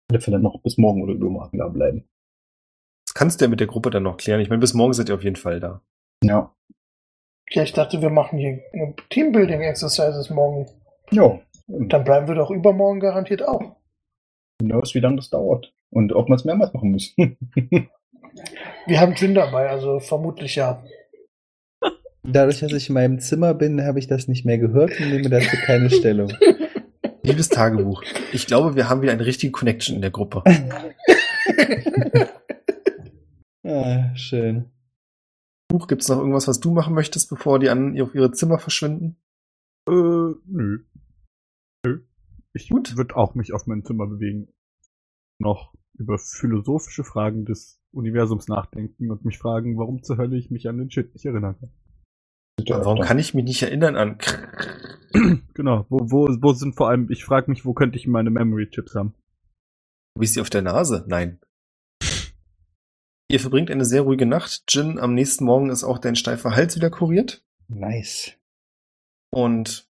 alle Fälle noch bis morgen oder übermorgen da bleiben. Das kannst du ja mit der Gruppe dann noch klären. Ich meine, bis morgen seid ihr auf jeden Fall da. Ja. Ja, ich dachte, wir machen hier Teambuilding-Exercises morgen. Jo. Und Dann bleiben wir doch übermorgen garantiert auch. knows, wie lange das dauert. Und ob man es mehrmals machen muss. Wir haben Gin dabei, also vermutlich ja. Dadurch, dass ich in meinem Zimmer bin, habe ich das nicht mehr gehört und nehme dazu keine Stellung. Liebes Tagebuch, ich glaube, wir haben wieder eine richtige Connection in der Gruppe. Ah, schön. Buch, gibt's noch irgendwas, was du machen möchtest, bevor die anderen auf ihre Zimmer verschwinden? Äh, nö. Nö. Ich würde auch mich auf mein Zimmer bewegen. Noch über philosophische Fragen des Universums nachdenken und mich fragen, warum zur Hölle ich mich an den Shit nicht erinnern kann. Warum kann ich mich nicht erinnern an? Genau, wo, wo, wo sind vor allem, ich frage mich, wo könnte ich meine Memory Chips haben? Wie ist sie auf der Nase? Nein. Ihr verbringt eine sehr ruhige Nacht. Jin, am nächsten Morgen ist auch dein steifer Hals wieder kuriert. Nice. Und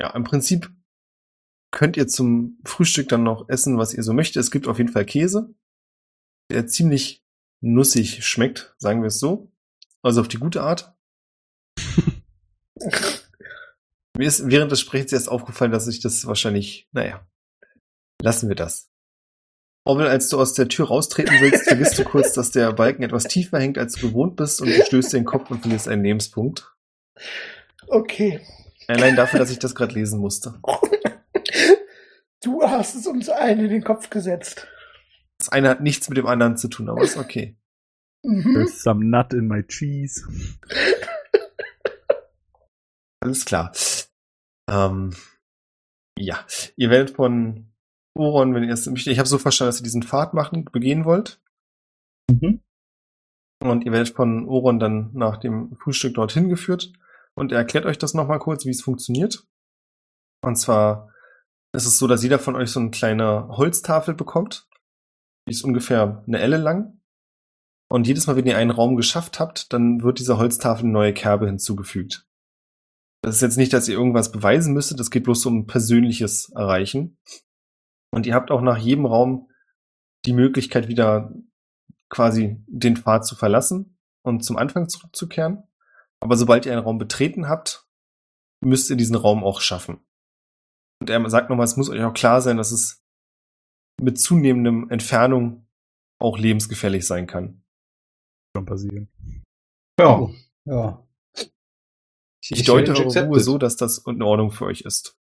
ja, im Prinzip könnt ihr zum Frühstück dann noch essen, was ihr so möchtet. Es gibt auf jeden Fall Käse, der ziemlich nussig schmeckt, sagen wir es so. Also auf die gute Art. Mir ist während des Sprechens erst aufgefallen, dass ich das wahrscheinlich, naja, lassen wir das. Orwell, als du aus der Tür raustreten willst, vergisst du kurz, dass der Balken etwas tiefer hängt, als du gewohnt bist und du stößt den Kopf und verlierst einen Lebenspunkt. Okay. Allein dafür, dass ich das gerade lesen musste. Du hast es uns allen in den Kopf gesetzt. Das eine hat nichts mit dem anderen zu tun, aber ist okay. Mhm. There's some nut in my cheese. Alles klar. Ähm, ja, ihr werdet von Oron, wenn ihr es möchtet, ich habe so verstanden, dass ihr diesen Pfad machen, begehen wollt. Mhm. Und ihr werdet von Oron dann nach dem Frühstück dorthin geführt. Und er erklärt euch das nochmal kurz, wie es funktioniert. Und zwar ist es so, dass jeder von euch so eine kleine Holztafel bekommt. Die ist ungefähr eine Elle lang. Und jedes Mal, wenn ihr einen Raum geschafft habt, dann wird dieser Holztafel eine neue Kerbe hinzugefügt. Das ist jetzt nicht, dass ihr irgendwas beweisen müsstet, es geht bloß um persönliches Erreichen. Und ihr habt auch nach jedem Raum die Möglichkeit, wieder quasi den Pfad zu verlassen und zum Anfang zurückzukehren. Aber sobald ihr einen Raum betreten habt, müsst ihr diesen Raum auch schaffen. Und er sagt nochmal, es muss euch auch klar sein, dass es mit zunehmendem Entfernung auch lebensgefährlich sein kann. Schon passieren. Ja. Ja. Ich, deute Ich eure accept Ruhe so, dass das in Ordnung für euch ist.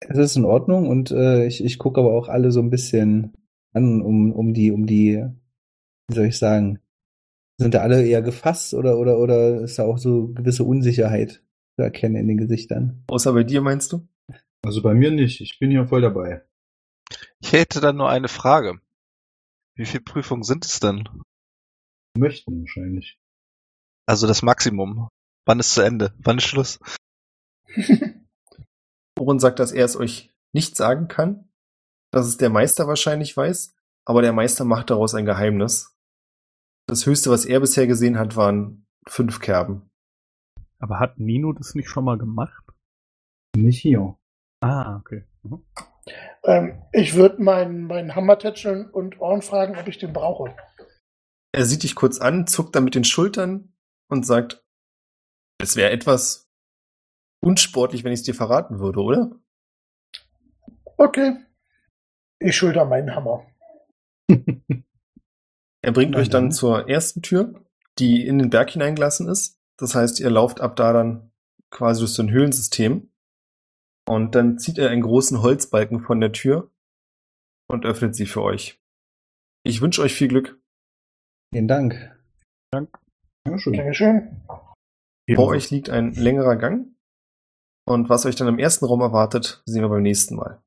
Es ist in Ordnung und äh, ich, ich gucke aber auch alle so ein bisschen an, um, um die, um die, wie soll ich sagen, sind da alle eher gefasst oder, oder, oder ist da auch so gewisse Unsicherheit zu erkennen in den Gesichtern? Außer bei dir, meinst du? Also bei mir nicht. Ich bin hier voll dabei. Ich hätte dann nur eine Frage. Wie viele Prüfungen sind es denn? Möchten wahrscheinlich. Also das Maximum. Wann ist zu Ende? Wann ist Schluss? Oren sagt, dass er es euch nicht sagen kann, dass es der Meister wahrscheinlich weiß, aber der Meister macht daraus ein Geheimnis. Das höchste, was er bisher gesehen hat, waren fünf Kerben. Aber hat Nino das nicht schon mal gemacht? Nicht hier. Ah, okay. Mhm. Ähm, ich würde meinen meinen Hammer tätscheln und Ohren fragen, ob ich den brauche. Er sieht dich kurz an, zuckt dann mit den Schultern und sagt, es wäre etwas unsportlich, wenn ich es dir verraten würde, oder? Okay. Ich schulter meinen Hammer. Er bringt Na euch dann dann. zur ersten Tür, die in den Berg hineingelassen ist. Das heißt, ihr lauft ab da dann quasi durch so ein Höhlensystem. Und dann zieht er einen großen Holzbalken von der Tür und öffnet sie für euch. Ich wünsche euch viel Glück. Vielen Dank. Ja, schön. Dankeschön. Vor euch liegt ein längerer Gang. Und was euch dann im ersten Raum erwartet, sehen wir beim nächsten Mal.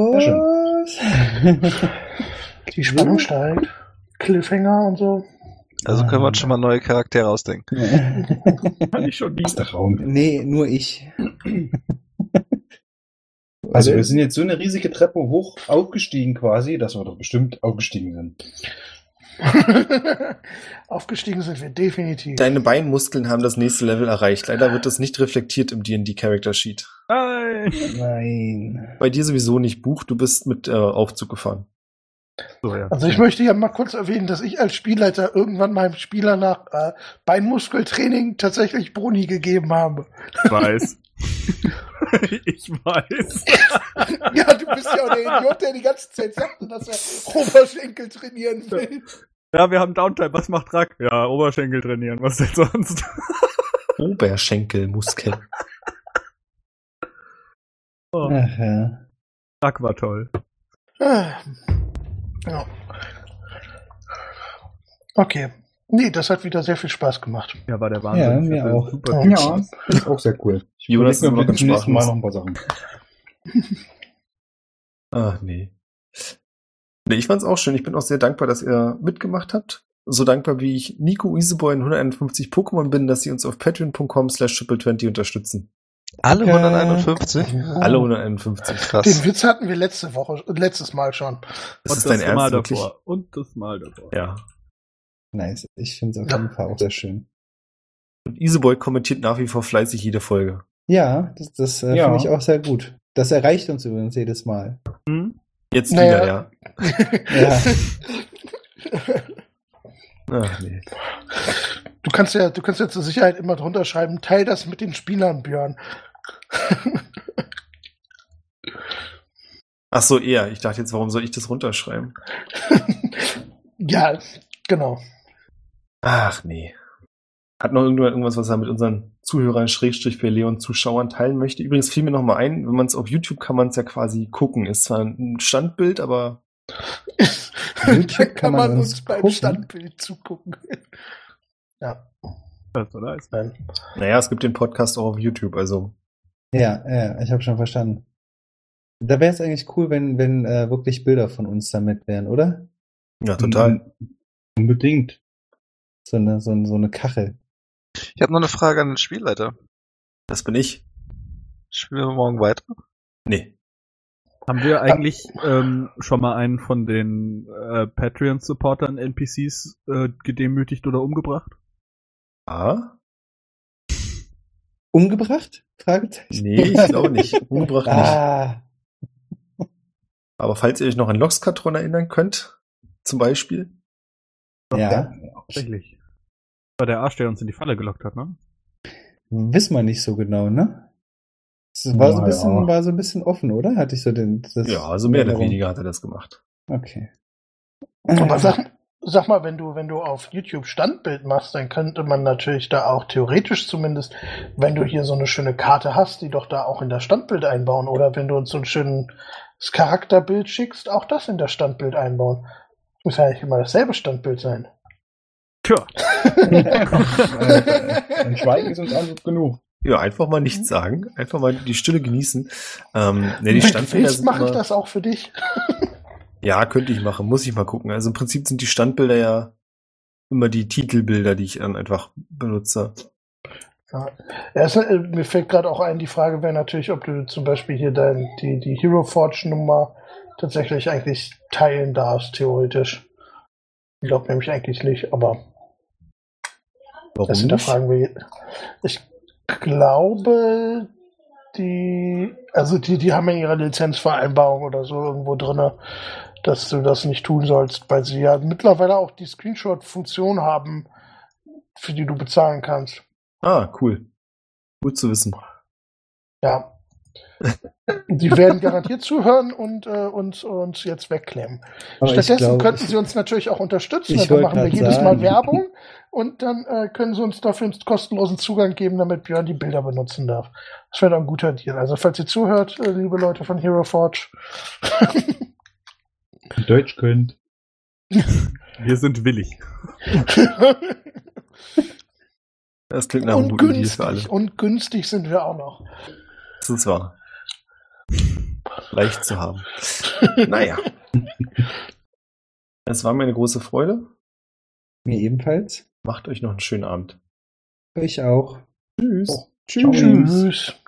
Was? Die Spannung steigt. Cliffhanger und so. Also können wir uns schon mal neue Charaktere ausdenken. Kann ich schon Raum. nee, nur ich. Also wir sind jetzt so eine riesige Treppe hoch aufgestiegen quasi, dass wir doch bestimmt aufgestiegen sind. Aufgestiegen sind wir definitiv. Deine Beinmuskeln haben das nächste Level erreicht. Leider wird das nicht reflektiert im D&D Character Sheet. Nein. Nein. Bei dir sowieso nicht Buch, du bist mit äh, Aufzug gefahren. So, ja. Also ich möchte ja mal kurz erwähnen, dass ich als Spielleiter irgendwann meinem Spieler nach äh, Beinmuskeltraining tatsächlich Boni gegeben habe. Ich weiß. ich weiß. ja, du bist ja auch der Idiot, der die ganze Zeit sagte, dass er Oberschenkel trainieren will. Ja, wir haben Downtime. Was macht Rack? Ja, Oberschenkel trainieren. Was denn sonst? Oberschenkelmuskel. Oh, Ach ja. Rack war toll. Ah, Ja. Okay. Nee, das hat wieder sehr viel Spaß gemacht. Ja, war der Wahnsinn. Ja, mir auch. Super Ja. viel Ja, ich auch sehr cool. Ich Jonas ist mir noch zum nächsten Mal noch ein paar Sachen. Ach nee. Nee, ich fand's auch schön. Ich bin auch sehr dankbar, dass ihr mitgemacht habt. So dankbar, wie ich Nico Iseboy in 151 Pokémon bin, dass sie uns auf patreon.com slash triple20 unterstützen. Alle Danke. 151? Alle 151. Den Krass. Witz hatten wir letzte Woche, letztes Mal schon. Das Und ist dein Mal Ernst, wirklich? davor. Und das Mal davor. Ja. Nice. Ich finde es auf jeden Fall auch sehr schön. Und Iseboy kommentiert nach wie vor fleißig jede Folge. Ja, das, das äh, Ja. finde ich auch sehr gut. Das erreicht uns übrigens jedes Mal. Hm? Jetzt Naja. wieder, ja. Ja. Ach nee. Du kannst ja, du kannst ja zur Sicherheit immer drunter schreiben, teil das mit den Spielern, Björn. Ach so, eher. Ich dachte jetzt, warum soll ich das runterschreiben? ja, genau. Ach nee. Hat noch irgendjemand irgendwas, was er mit unseren Zuhörern, Schrägstrich bei Leon Zuschauern teilen möchte? Übrigens fiel mir noch mal ein, wenn man es auf YouTube kann man es ja quasi gucken. Ist zwar ein Standbild, aber YouTube da kann man uns uns beim gucken. Standbild zugucken. ja, Das ist so nice. naja, es gibt den Podcast auch auf YouTube, also Ja, ja, ich habe schon verstanden. Da wäre es eigentlich cool, wenn, wenn äh, wirklich Bilder von uns damit wären, oder? ja, total. Unbedingt. So eine, so, eine- so eine Kachel. Ich habe noch eine Frage an den Spielleiter. Das bin ich. Spielen wir morgen weiter? Nee. Haben wir eigentlich ähm, schon mal einen von den äh, Patreon-Supportern NPCs äh, gedemütigt oder umgebracht? Ah? Umgebracht? Fragezeichen. Nee, ich glaube nicht. Umgebracht nicht. Ah, Aber falls ihr euch noch an Loxkatron erinnern könnt, zum Beispiel. ja. Tatsächlich. War der Arsch, der uns in die Falle gelockt hat, ne? Wissen wir nicht so genau, ne? Es war so ein bisschen, ja. war so ein bisschen offen, oder? Hatte ich so den, das Ja, also mehr oder weniger hat er das gemacht. Okay. Aber sag, sag mal, wenn du, wenn du auf YouTube Standbild machst, dann könnte man natürlich da auch theoretisch zumindest, wenn du hier so eine schöne Karte hast, die doch da auch in das Standbild einbauen. Oder wenn du uns so ein schönes Charakterbild schickst, auch das in das Standbild einbauen. Muss ja nicht immer dasselbe Standbild sein. Tja. Ein Schweigen ist uns Antwort genug. Ja, einfach mal nichts sagen. Einfach mal die Stille genießen. Ähm, ne, die Standbilder sind mache ich das auch für dich. Ja, könnte ich machen. Muss ich mal gucken. Also im Prinzip sind die Standbilder ja immer die Titelbilder, die ich dann einfach benutze. Ja, es, äh, mir fällt gerade auch ein, die Frage wäre natürlich, ob du zum Beispiel hier dein, die, die Hero Forge Nummer tatsächlich eigentlich teilen darfst, theoretisch. Ich glaube nämlich eigentlich nicht, aber Warum das nicht? hinterfragen wir. Ich glaube, die, also die, die haben ja ihre Lizenzvereinbarung oder so irgendwo drinne, dass du das nicht tun sollst, weil sie ja mittlerweile auch die Screenshot-Funktion haben, für die du bezahlen kannst. Ah, cool. Gut zu wissen. Ja. Die werden garantiert zuhören und äh, uns, uns jetzt wegklemmen. Aber Stattdessen glaube, könnten sie uns natürlich auch unterstützen. Dann machen wir jedes Mal. Werbung und dann äh, können sie uns dafür einen kostenlosen Zugang geben, damit Björn die Bilder benutzen darf. Das wäre doch ein guter Deal. Also falls ihr zuhört, äh, liebe Leute von Hero Forge, Deutsch könnt. Wir sind willig. Das klingt nach einem guten Deal für alle. günstig, und günstig sind wir auch noch. Das ist wahr. Leicht zu haben. naja. Es war mir eine große Freude. Mir ebenfalls. Macht euch noch einen schönen Abend. Euch auch. Tschüss. Tschüss. Tschüss.